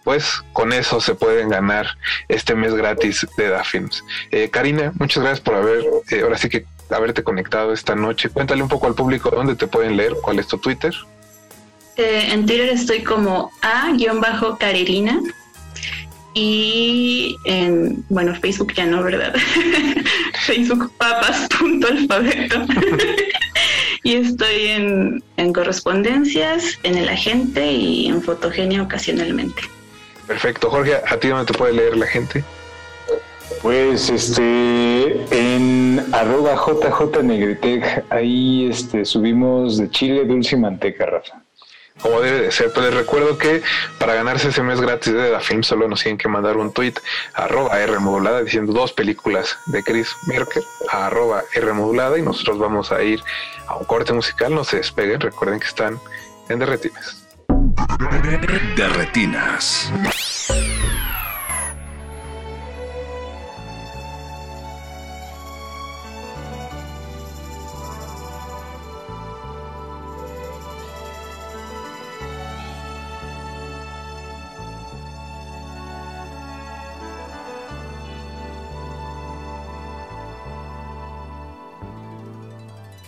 pues con eso se pueden ganar este mes gratis de Da Films. Eh, Karina, muchas gracias por haber, eh, ahora sí que haberte conectado esta noche. Cuéntale un poco al público dónde te pueden leer, cuál es tu Twitter. Eh, en Twitter estoy como a-carolina y en, bueno, Facebook ya no, ¿verdad? Facebook papas.alfabeto. y estoy en, en correspondencias, en el agente y en fotogenia ocasionalmente. Perfecto, Jorge, ¿a ti dónde te puede leer la gente? Pues este en arroba JJ ahí este subimos de chile, dulce y manteca, Rafa. Como debe de ser, pues les recuerdo que para ganarse ese mes gratis de Da Film solo nos tienen que mandar un tweet arroba R modulada diciendo dos películas de Chris Merker arroba R modulada y nosotros vamos a ir a un corte musical, no se despeguen, recuerden que están en Derretinas. Derretinas.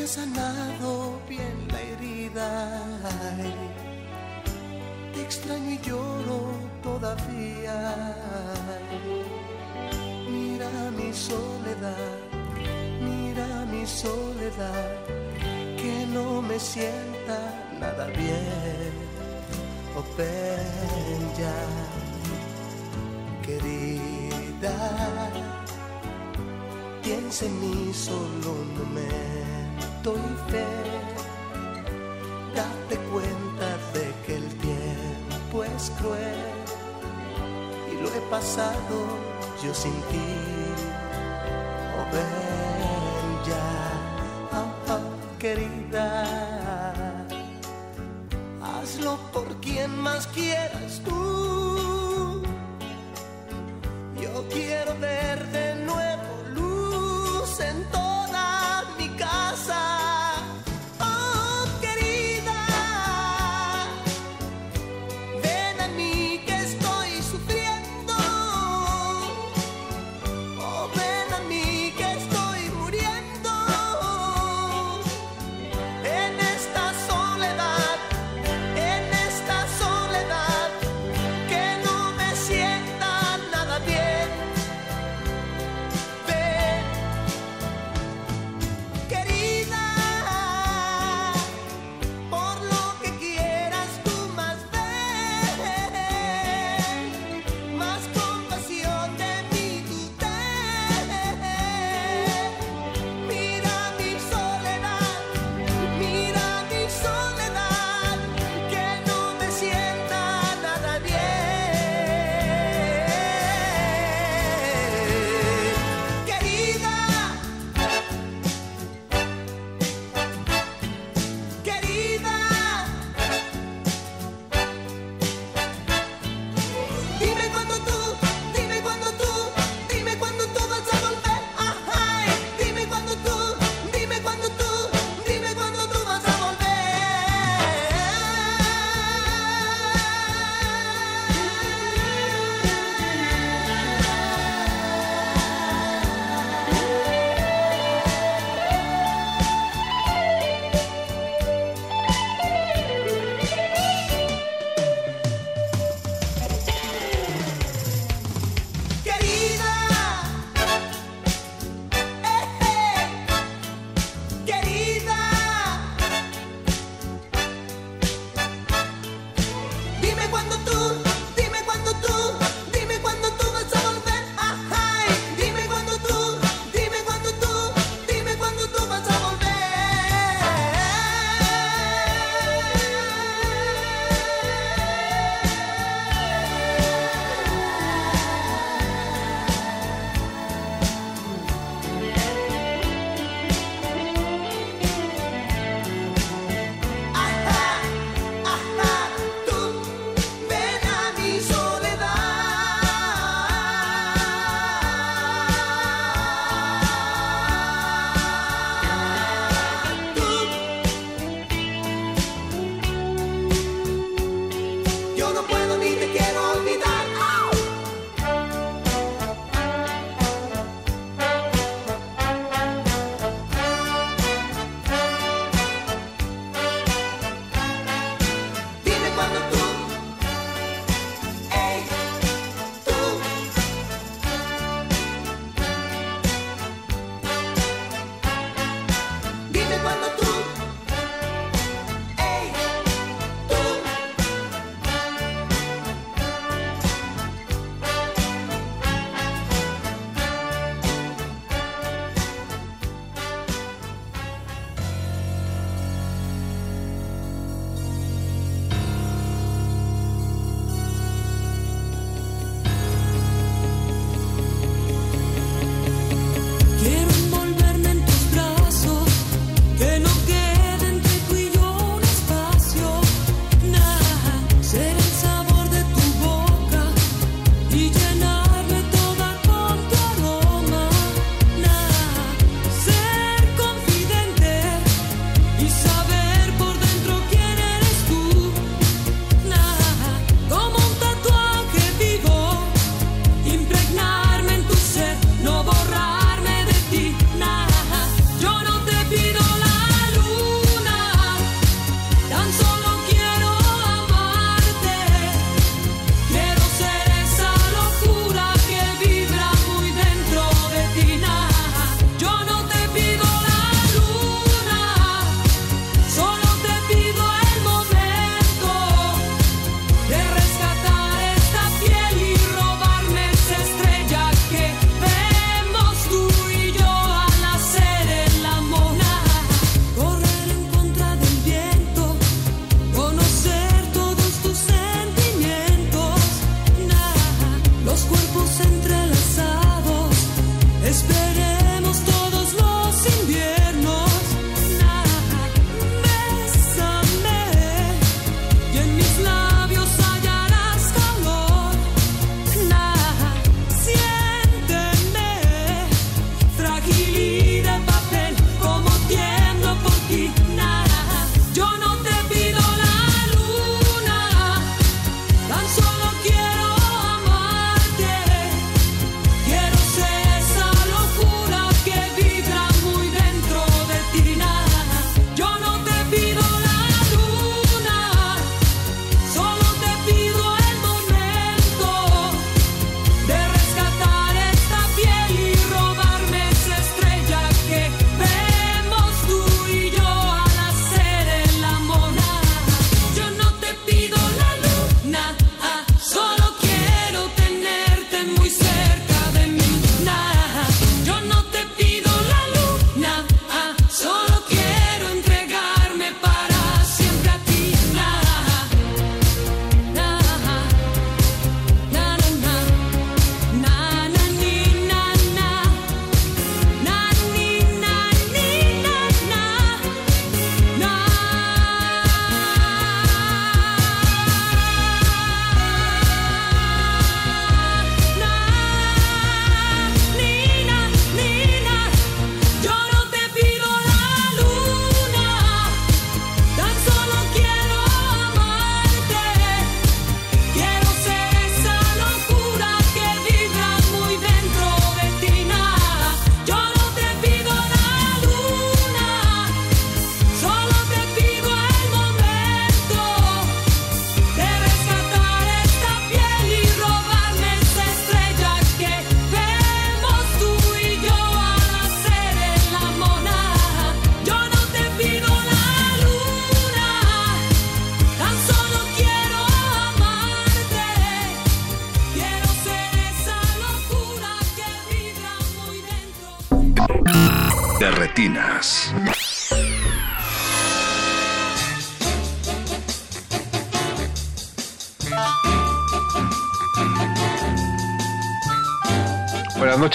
me ha sanado bien la herida. Te extraño y lloro todavía. Mira mi soledad, mira mi soledad, que no me sienta nada bien. Oh, ven ya, querida, piensa en mí solo un momento fe. Date cuenta de que el tiempo es cruel y lo he pasado yo sin ti. Oh, ven ya, oh, oh, querida, hazlo por quien más quieras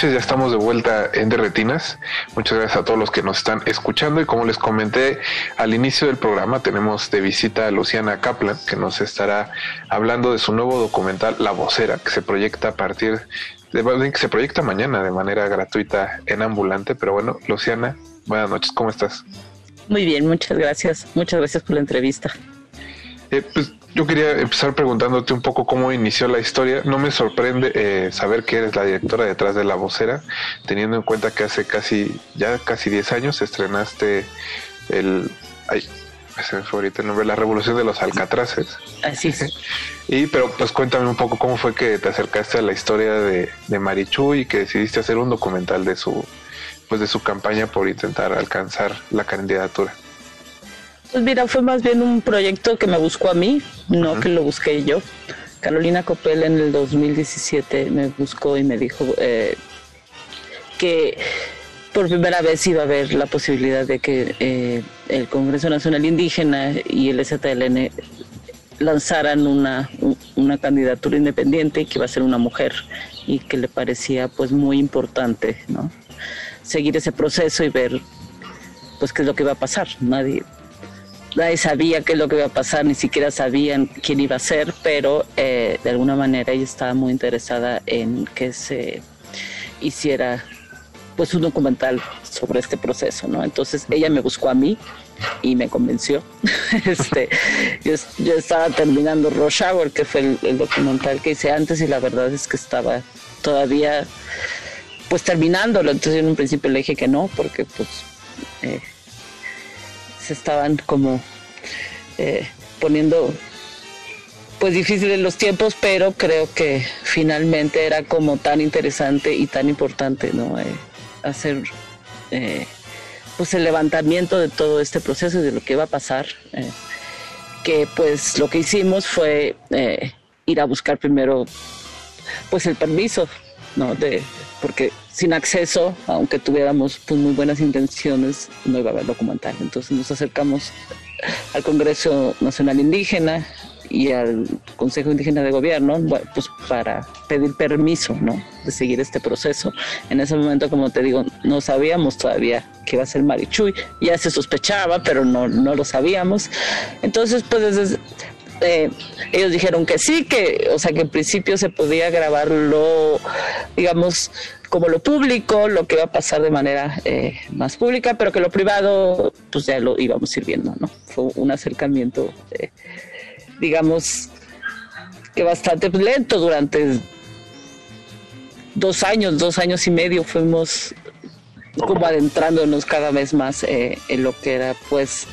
noches, ya estamos de vuelta en De Retinas. Muchas gracias a todos los que nos están escuchando y como les comenté al inicio del programa tenemos de visita a Luciana Kaplan que nos estará hablando de su nuevo documental La Vocera que se proyecta a partir de que se proyecta mañana de manera gratuita en ambulante. Pero bueno, Luciana, buenas noches, ¿cómo estás? Muy bien, muchas gracias. Muchas gracias por la entrevista. Eh, pues yo quería empezar preguntándote un poco cómo inició la historia. No me sorprende eh, saber que eres la directora detrás de La Vocera, teniendo en cuenta que hace casi, ya casi 10 años estrenaste el... Ay, se me fue ahorita el nombre, La Revolución de los Alcatraces. Así es. Y, pero pues cuéntame un poco cómo fue que te acercaste a la historia de, de Marichu y que decidiste hacer un documental de su, pues de su campaña por intentar alcanzar la candidatura. Pues mira, fue más bien un proyecto que me buscó a mí, no que lo busqué yo. Carolina Copel en el 2017 me buscó y me dijo eh, que por primera vez iba a haber la posibilidad de que eh, el Congreso Nacional Indígena y el STLN lanzaran una, una candidatura independiente y que iba a ser una mujer y que le parecía pues muy importante ¿no? seguir ese proceso y ver pues qué es lo que iba a pasar. Nadie, nadie sabía qué es lo que iba a pasar, ni siquiera sabían quién iba a ser, pero eh, de alguna manera ella estaba muy interesada en que se hiciera pues un documental sobre este proceso, ¿no? Entonces ella me buscó a mí y me convenció. este, yo, estaba terminando Rush Hour, que fue el, documental que hice antes, y la verdad es que estaba todavía pues terminándolo. Entonces en un principio le dije que no, porque pues eh, se estaban como eh, poniendo pues difíciles los tiempos, pero creo que finalmente era como tan interesante y tan importante, ¿no? Eh, hacer eh, pues el levantamiento de todo este proceso y de lo que iba a pasar, que pues lo que hicimos fue ir a buscar primero pues el permiso, ¿no? De, porque sin acceso, aunque tuviéramos pues, muy buenas intenciones, no iba a haber documental. Entonces nos acercamos al Congreso Nacional Indígena y al Consejo Indígena de Gobierno, pues para pedir permiso, ¿no? De seguir este proceso. En ese momento, como te digo, no sabíamos todavía que iba a ser Marichuy, ya se sospechaba, pero no, no lo sabíamos. Entonces, pues desde, eh, ellos dijeron que sí, que, o sea, que en principio se podía grabarlo, digamos, como lo público, lo que va a pasar de manera eh, más pública, pero que lo privado, pues ya lo íbamos ir viendo, ¿no? Fue un acercamiento, eh, digamos, que bastante lento durante dos años, dos años y medio fuimos como adentrándonos cada vez más en lo que era, pues,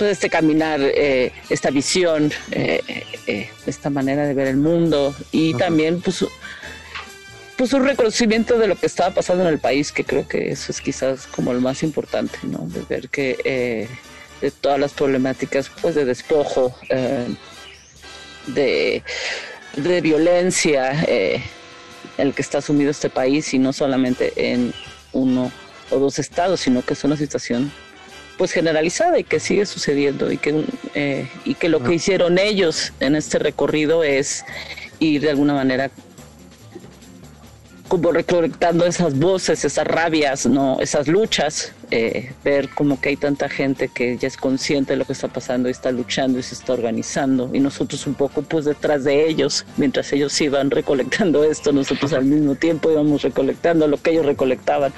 pues este caminar, eh, esta visión, eh, eh, esta manera de ver el mundo y también pues, pues un reconocimiento de lo que estaba pasando en el país, que creo que eso es quizás como lo más importante, ¿no? De ver que de todas las problemáticas pues de despojo, de, de violencia en el que está sumido este país y no solamente en uno o dos estados, sino que es una situación pues generalizada y que sigue sucediendo y que, eh, y que lo que hicieron ellos en este recorrido es ir de alguna manera como recolectando esas voces, esas rabias, no, esas luchas, eh, ver como que hay tanta gente que ya es consciente de lo que está pasando y está luchando y se está organizando. Y nosotros un poco pues detrás de ellos, mientras ellos iban recolectando esto, nosotros al mismo tiempo íbamos recolectando lo que ellos recolectaban.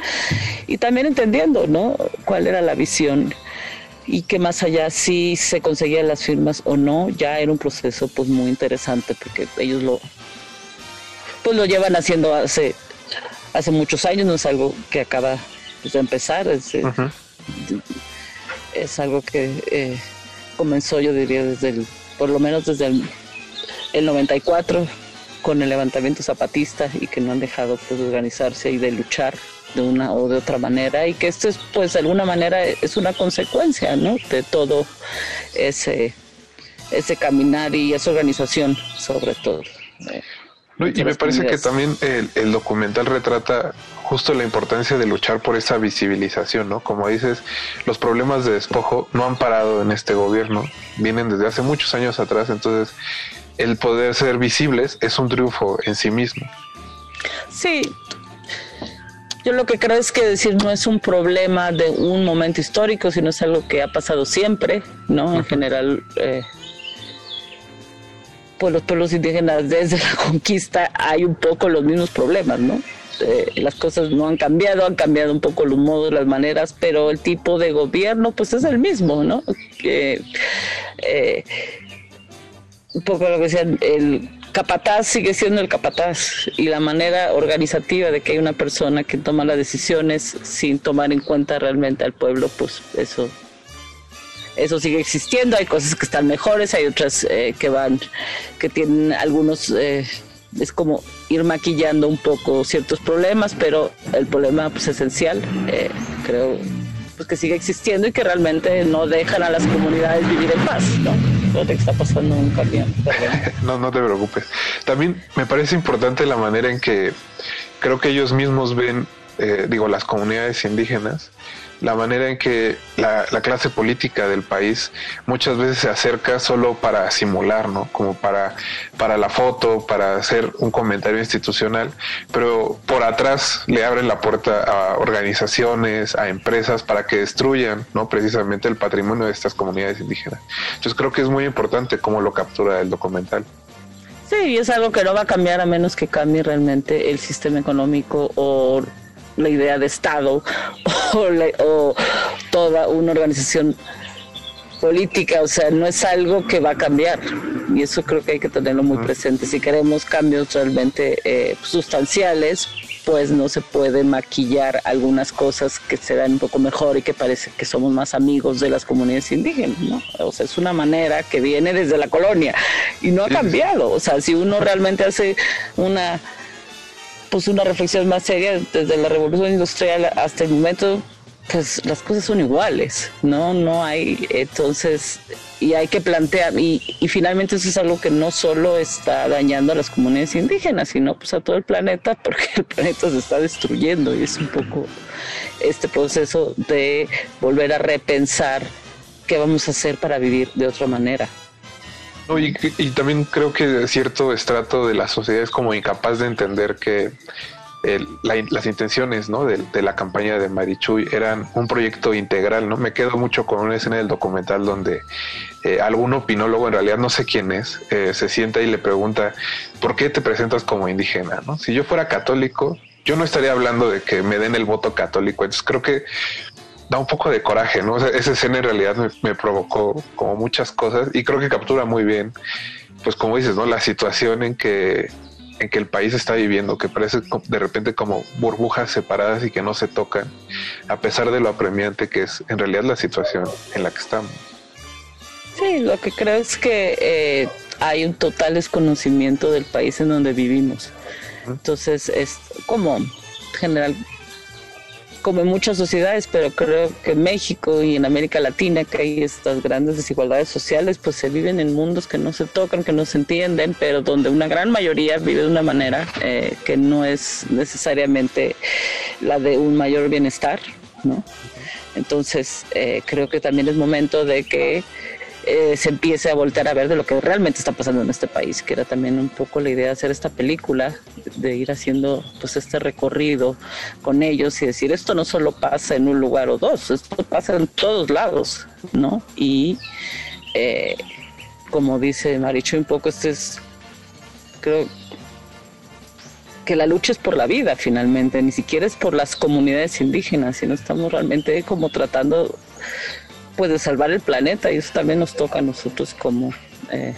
Y también entendiendo, ¿no? Cuál era la visión y que más allá si se conseguían las firmas o no, ya era un proceso pues muy interesante porque ellos lo pues lo llevan haciendo hace, hace muchos años, no es algo que acaba pues, de empezar, es, eh, es algo que eh, comenzó yo diría desde el, por lo menos desde el, el 94 con el levantamiento zapatista y que no han dejado pues, de organizarse y de luchar de una o de otra manera y que esto es pues de alguna manera es una consecuencia ¿no? de todo ese ese caminar y esa organización sobre todo. Y me parece que también el, documental retrata justo la importancia de luchar por esa visibilización, ¿no? Como dices, los problemas de despojo no han parado en este gobierno, vienen desde hace muchos años atrás, entonces el poder ser visibles es un triunfo en sí mismo. Sí, yo lo que creo es que decir no es un problema de un momento histórico, sino es algo que ha pasado siempre, ¿no? En general, eh, pues los pueblos indígenas desde la conquista hay un poco los mismos problemas, ¿no? Eh, las cosas no han cambiado, han cambiado un poco los modos, las maneras, pero el tipo de gobierno pues es el mismo, ¿no? Eh, un poco lo que decían, el capataz sigue siendo el capataz y la manera organizativa de que hay una persona que toma las decisiones sin tomar en cuenta realmente al pueblo, pues eso eso sigue existiendo, hay cosas que están mejores, hay otras eh, que van, que tienen algunos, eh, es como ir maquillando un poco ciertos problemas, pero el problema pues esencial, eh, creo, pues que sigue existiendo y que realmente no dejan a las comunidades vivir en paz, ¿no? que está pasando un camión. no, no te preocupes. También me parece importante la manera en que creo que ellos mismos ven, digo, las comunidades indígenas, la manera en que la, clase política del país muchas veces se acerca solo para simular, ¿no? Como para, para la foto, para hacer un comentario institucional, pero por atrás le abren la puerta a organizaciones, a empresas para que destruyan, ¿no? Precisamente el patrimonio de estas comunidades indígenas. Entonces creo que es muy importante cómo lo captura el documental. Sí, es algo que no va a cambiar a menos que cambie realmente el sistema económico o la idea de Estado o, toda una organización política, o sea, no es algo que va a cambiar y eso creo que hay que tenerlo muy presente. Si queremos cambios realmente eh, sustanciales, pues no se puede maquillar algunas cosas que se dan un poco mejor y que parece que somos más amigos de las comunidades indígenas, ¿no? O sea, es una manera que viene desde la colonia y no ha cambiado. O sea, si uno realmente hace una pues una reflexión más seria desde la revolución industrial hasta el momento pues las cosas son iguales, ¿no? No hay, entonces, y hay que plantear, y, finalmente eso es algo que no solo está dañando a las comunidades indígenas, sino pues a todo el planeta, porque el planeta se está destruyendo y es un poco este proceso de volver a repensar qué vamos a hacer para vivir de otra manera y, también creo que cierto estrato de la sociedad es como incapaz de entender que las intenciones ¿no? de, la campaña de Marichuy eran un proyecto integral. ¿no? Me quedo mucho con una escena del documental donde eh, algún opinólogo, en realidad no sé quién es, eh, se sienta y le pregunta, ¿por qué te presentas como indígena? ¿no? Si yo fuera católico, yo no estaría hablando de que me den el voto católico. Entonces creo que da un poco de coraje, ¿no? esa escena en realidad me, provocó como muchas cosas y creo que captura muy bien, pues como dices, ¿no? La situación en que en que el país está viviendo, que parece de repente como burbujas separadas y que no se tocan, a pesar de lo apremiante que es en realidad la situación en la que estamos. Sí, lo que creo es que eh, hay un total desconocimiento del país en donde vivimos. Entonces es como general como en muchas sociedades, pero creo que en México y en América Latina, que hay estas grandes desigualdades sociales, pues se viven en mundos que no se tocan, que no se entienden, pero donde una gran mayoría vive de una manera eh, que no es necesariamente la de un mayor bienestar, ¿no? Entonces, eh, creo que también es momento de que eh, se empiece a voltear a ver de lo que realmente está pasando en este país, que era también un poco la idea de hacer esta película, de ir haciendo pues este recorrido con ellos y decir, esto no solo pasa en un lugar o dos, esto pasa en todos lados, ¿no? Y eh, como dice Maricho un poco, este es, creo que la lucha es por la vida finalmente, ni siquiera es por las comunidades indígenas, sino estamos realmente como tratando puede salvar el planeta y eso también nos toca a nosotros como eh,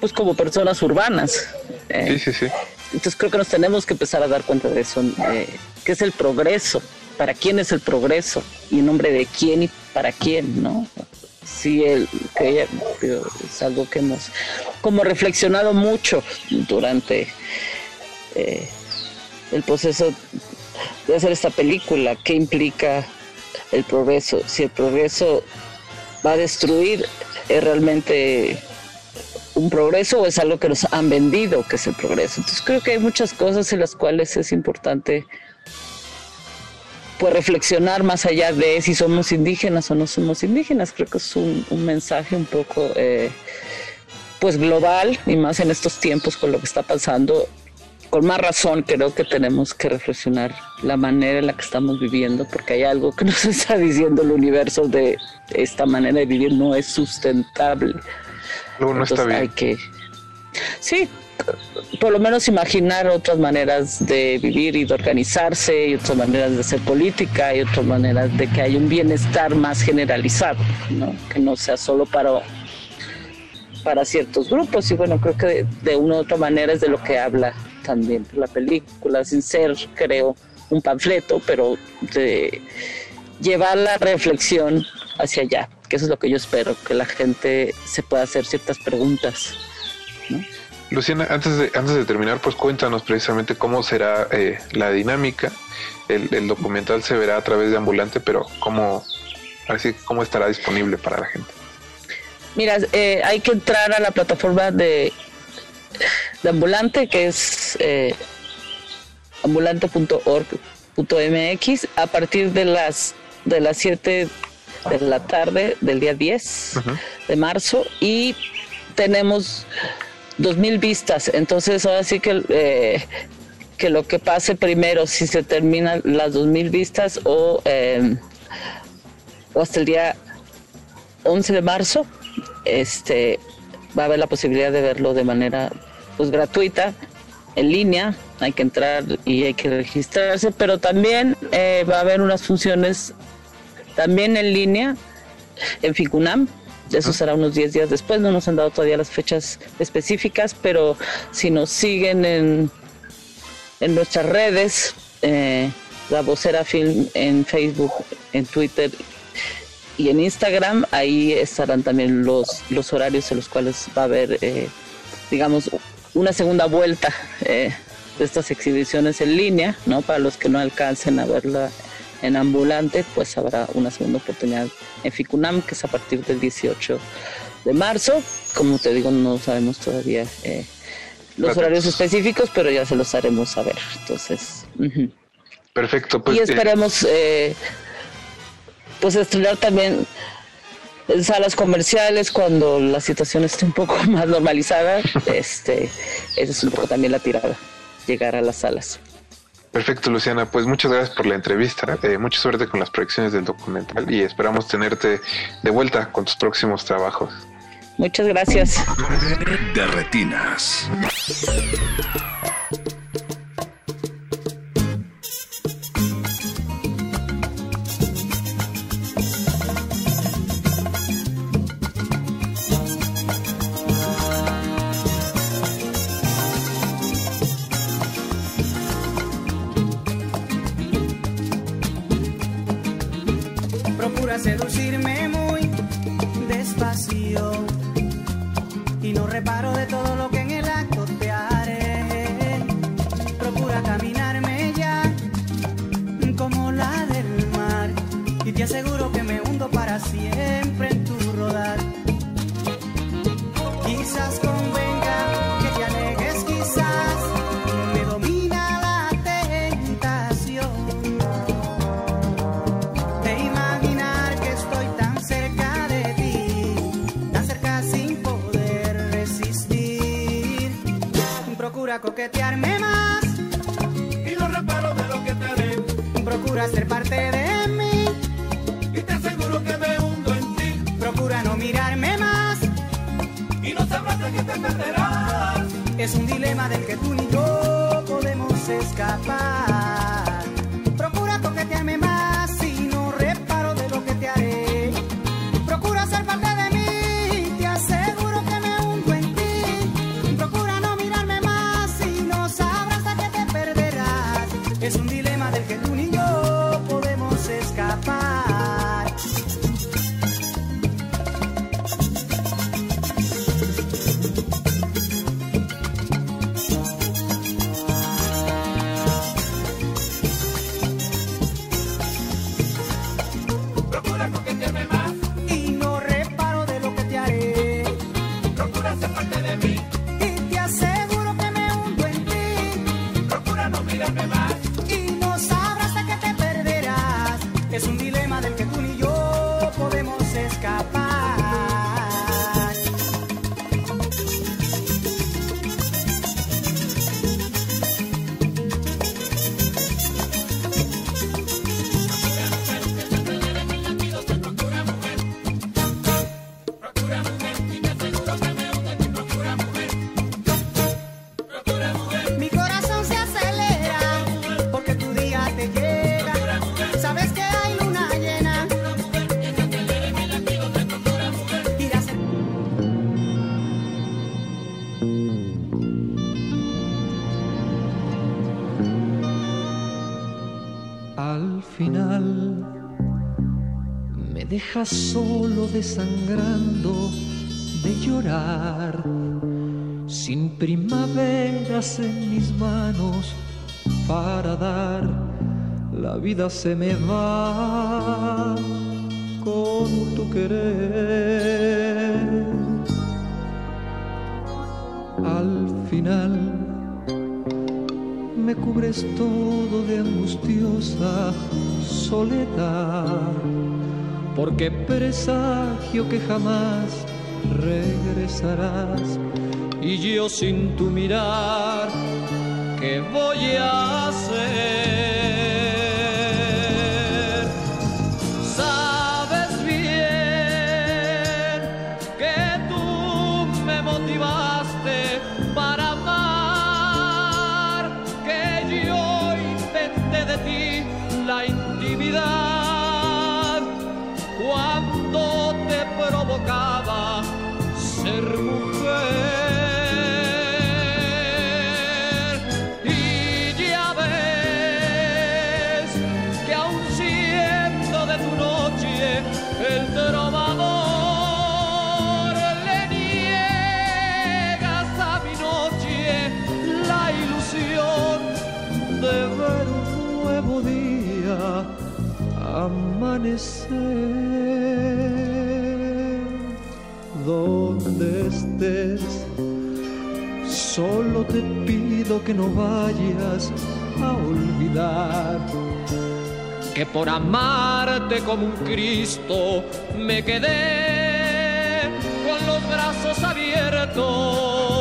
pues como personas urbanas. Eh. sí, sí, sí. Entonces creo que nos tenemos que empezar a dar cuenta de eso, eh, que es el progreso, para quién es el progreso y en nombre de quién y para quién, ¿no? Sí, el, que es algo que hemos como reflexionado mucho durante el proceso de hacer esta película, qué implica el progreso. Si el progreso va a destruir, es realmente un progreso o es algo que nos han vendido que es el progreso. Entonces creo que hay muchas cosas en las cuales es importante pues reflexionar más allá de si somos indígenas o no somos indígenas. Creo que es un, mensaje un poco eh, pues global y más en estos tiempos con lo que está pasando. Con más razón creo que tenemos que reflexionar la manera en la que estamos viviendo porque hay algo que nos está diciendo el universo de esta manera de vivir no es sustentable. No, está bien. Hay que, sí, por lo menos imaginar otras maneras de vivir y de organizarse y otras maneras de hacer política y otras maneras de que haya un bienestar más generalizado, ¿no? que no sea solo para, para ciertos grupos. Y bueno, creo que de, una u otra manera es de lo que habla también la película, sin ser, creo, un panfleto, pero de llevar la reflexión hacia allá, que eso es lo que yo espero, que la gente se pueda hacer ciertas preguntas. ¿no? Luciana, antes de, antes de terminar, pues cuéntanos precisamente cómo será eh, la dinámica. El, documental se verá a través de Ambulante, pero cómo, así, cómo estará disponible para la gente. Mira, eh, hay que entrar a la plataforma de, de Ambulante, que es eh, ambulante.org.mx, a partir de las de las 7 de la tarde del día 10 de marzo y tenemos dos mil vistas. Entonces ahora sí que, eh, que lo que pase primero, si se terminan las dos mil vistas o, eh, o hasta el día 11 de marzo, este, va a haber la posibilidad de verlo de manera pues gratuita, en línea, hay que entrar y hay que registrarse, pero también eh, va a haber unas funciones también en línea en Ficunam, eso será unos 10 días después, no nos han dado todavía las fechas específicas, pero si nos siguen en, en nuestras redes, eh, la vocera film en Facebook, en Twitter y en Instagram, ahí estarán también los, los horarios en los cuales va a haber, eh, digamos, una segunda vuelta eh, de estas exhibiciones en línea, ¿no? Para los que no alcancen a verla en ambulante, pues habrá una segunda oportunidad en Ficunam, que es a partir del 18 de marzo. Como te digo, no sabemos todavía eh, los horarios específicos, pero ya se los haremos saber. Entonces, perfecto. Pues, y eh, esperemos, eh, pues, estrenar también en salas comerciales cuando la situación esté un poco más normalizada. este, esa es un poco también la tirada, llegar a las salas. Perfecto, Luciana. Pues muchas gracias por la entrevista. Eh, mucha suerte con las proyecciones del documental y esperamos tenerte de vuelta con tus próximos trabajos. Muchas gracias. De retinas. Más. Y no reparo de lo que te haré. Procura ser parte de mí. Y te aseguro que me hundo en ti. Procura no mirarme más. Y no sabrás de que te perderás. Es un dilema del que tú ni yo podemos escapar. Me dejas solo desangrando de llorar, sin primaveras en mis manos para dar. La vida se me va con tu querer. Presagio que jamás regresarás. Y yo sin tu mirar, que no vayas a olvidar. Que por amarte como un Cristo me quedé con los brazos abiertos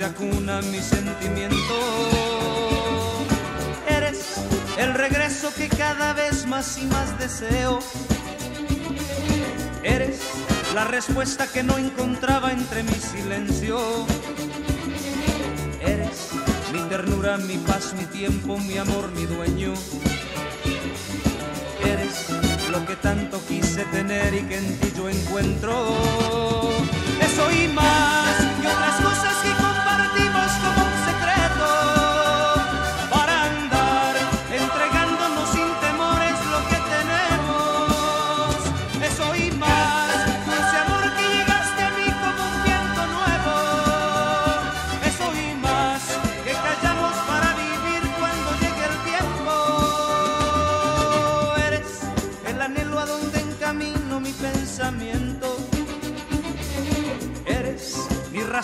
se acuna mi sentimiento. Eres el regreso que cada vez más y más deseo. Eres la respuesta que no encontraba entre mi silencio. Eres mi ternura, mi paz, mi tiempo, mi amor, mi dueño. Eres lo que tanto quise tener y que en ti yo encuentro. Eso y más y otras cosas que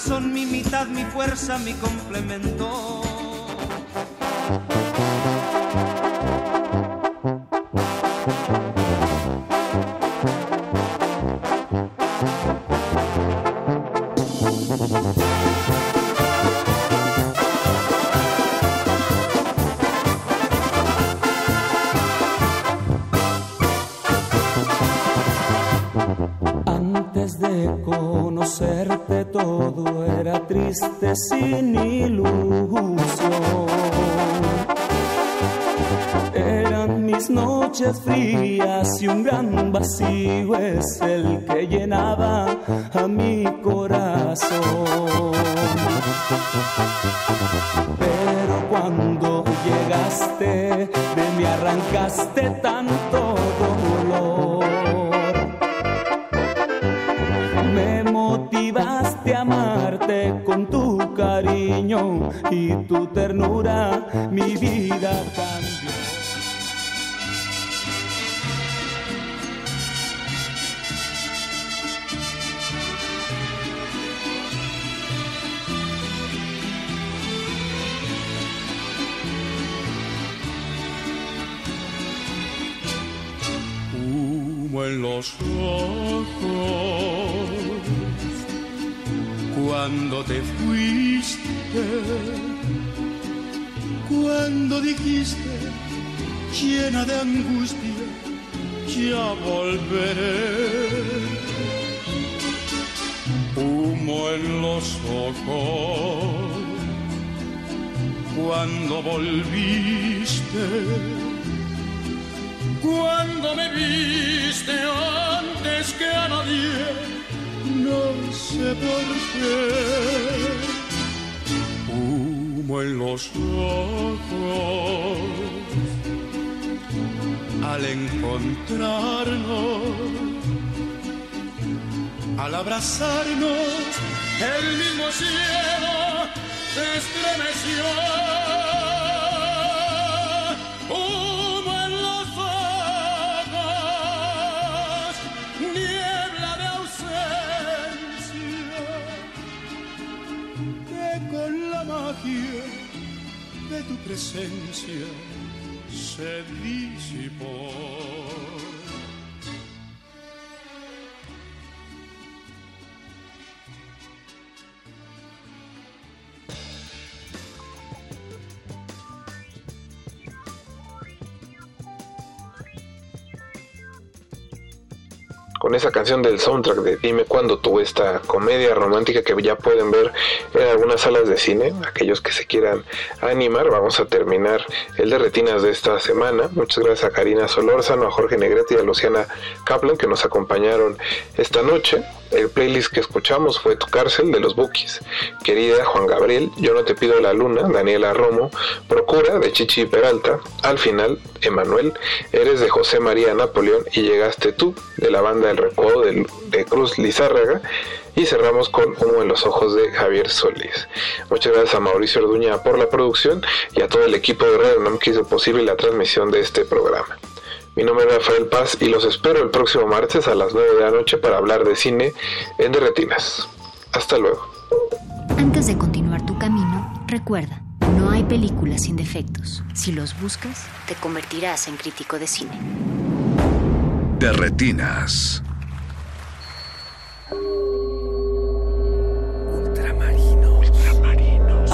razón, mi mitad, mi fuerza, mi complemento. Sin ilusión. Eran mis noches frías y un gran vacío es el que llenaba a mi corazón. Pero cuando llegaste, de mí arrancaste tanto con esa canción del soundtrack de Dime cuándo tuvo esta comedia romántica que ya pueden ver en algunas salas de cine. Aquellos que se quieran animar, vamos a terminar el de retinas de esta semana. Muchas gracias a Karina Solórzano, a Jorge Negrete y a Luciana Kaplan que nos acompañaron esta noche. El playlist que escuchamos fue Tu cárcel de los Bookies. Querida Juan Gabriel, Yo no te pido la luna, Daniela Romo, Procura de Chichi Peralta, Al final, Emanuel, Eres de José María Napoleón y Llegaste tú de la banda El Recodo de, Cruz Lizárraga y cerramos con Humo en los ojos de Javier Solís. Muchas gracias a Mauricio Orduña por la producción y a todo el equipo de Radio Nam que hizo posible la transmisión de este programa. Mi nombre es Rafael Paz y los espero el próximo martes a las 9 de la noche para hablar de cine en Derretinas. Hasta luego. Antes de continuar tu camino, recuerda, no hay películas sin defectos. Si los buscas, te convertirás en crítico de cine. De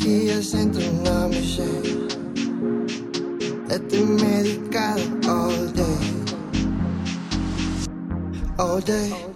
Energías entre una misión. Estoy medicado all day, all day,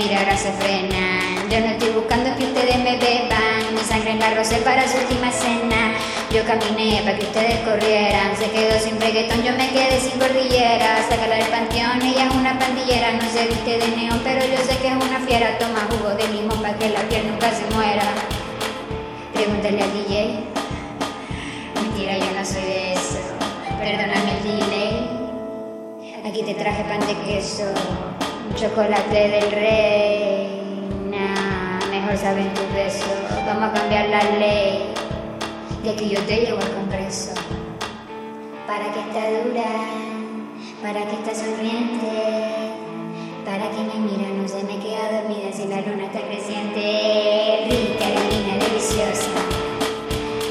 Mira, ahora se frenan. Yo no estoy buscando que ustedes me beban. Mi sangre en la rosa para su última cena. Yo caminé para que ustedes corrieran. Se quedó sin reggaetón, yo me quedé sin cordillera. Sácala del panteón, ella es una pandillera. No se viste de neón, pero yo sé que es una fiera. Toma jugo de limón para que la piel nunca se muera. Pregúntale al DJ. Mentira, yo no soy de eso. Perdóname el delay. Aquí te traje pan de queso, chocolate del rey. Nah, mejor saben tus besos. Vamos a cambiar la ley. Y aquí yo te llevo al congreso. Para que está dura, para que está sonriente, para que me mira, no se me queda dormida si la luna está creciente. Rica, divina, deliciosa.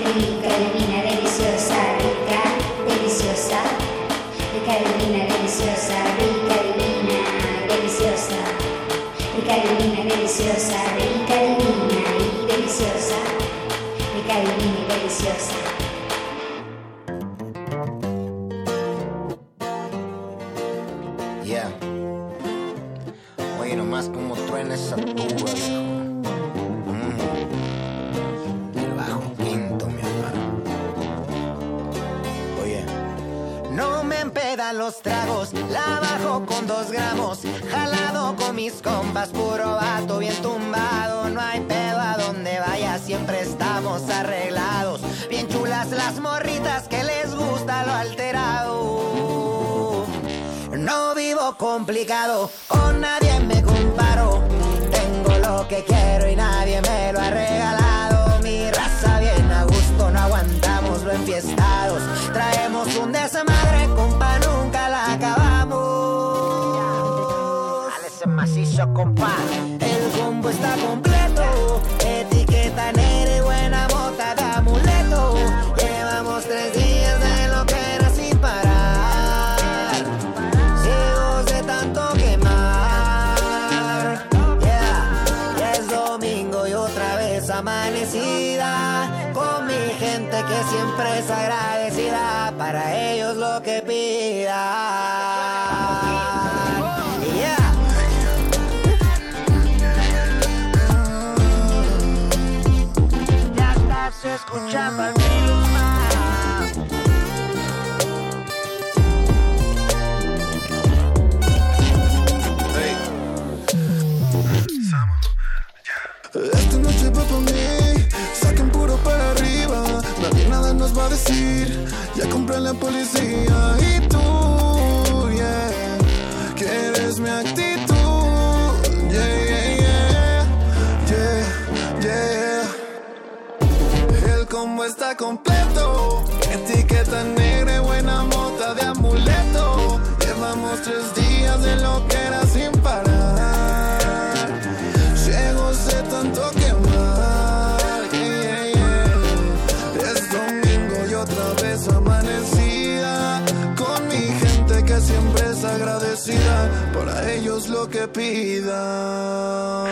Rica, divina, deliciosa. Rica, deliciosa. Rica, divina, deliciosa. Deliciosa. Rica, divina y deliciosa. Rica, divina y deliciosa. Los tragos, la bajo con dos gramos, jalado con mis compas, puro vato bien tumbado, no hay pedo a donde vaya, siempre estamos arreglados, bien chulas las morritas que les gusta lo alterado. No vivo complicado, con nadie me comparo, tengo lo que quiero y nadie me lo ha regalado, mi raza bien a gusto, no aguantamos lo enfiestados, traemos un desmadre, compa, nunca El combo está completo, etiqueta negra y buena mota de amuleto. Llevamos tres días de lo que era sin parar, ciegos de tanto quemar. Yeah, es domingo y otra vez amanecida, con mi gente que siempre es agradecida, para ellos lo que pida. Virus más. Esta noche va por mí, saquen puro para arriba. Nadie nada nos va a decir. Ya compré la policía y tú, está completo, etiqueta negra y buena mota de amuleto. Llevamos tres días de lo que era sin parar. Ciegos de tanto quemar. yeah, yeah, yeah. Es domingo y otra vez amanecida. Con mi gente que siempre es agradecida. Para ellos lo que pida.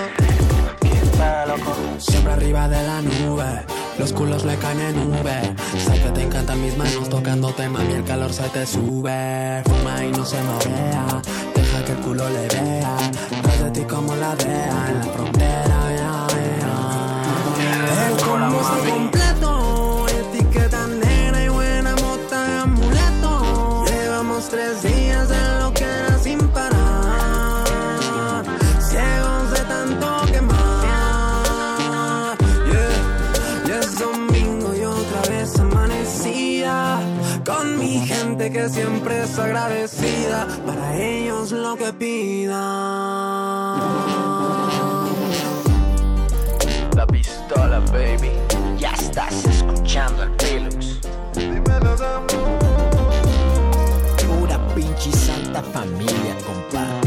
Siempre arriba de la nube, los culos le caen en nube. Sé que te encantan mis manos tocándote, mami, el calor se te sube. Fuma y no se deja deja que el culo le vea. Tras de ti como la DEA en la frontera, ya, ya. El combo está completo, etiqueta negra y buena mota de amuleto. Llevamos tres días gente que siempre es agradecida. Para ellos lo que pidan. La pistola, baby. Ya estás escuchando el Pilux. Pura pinche santa familia, compadre.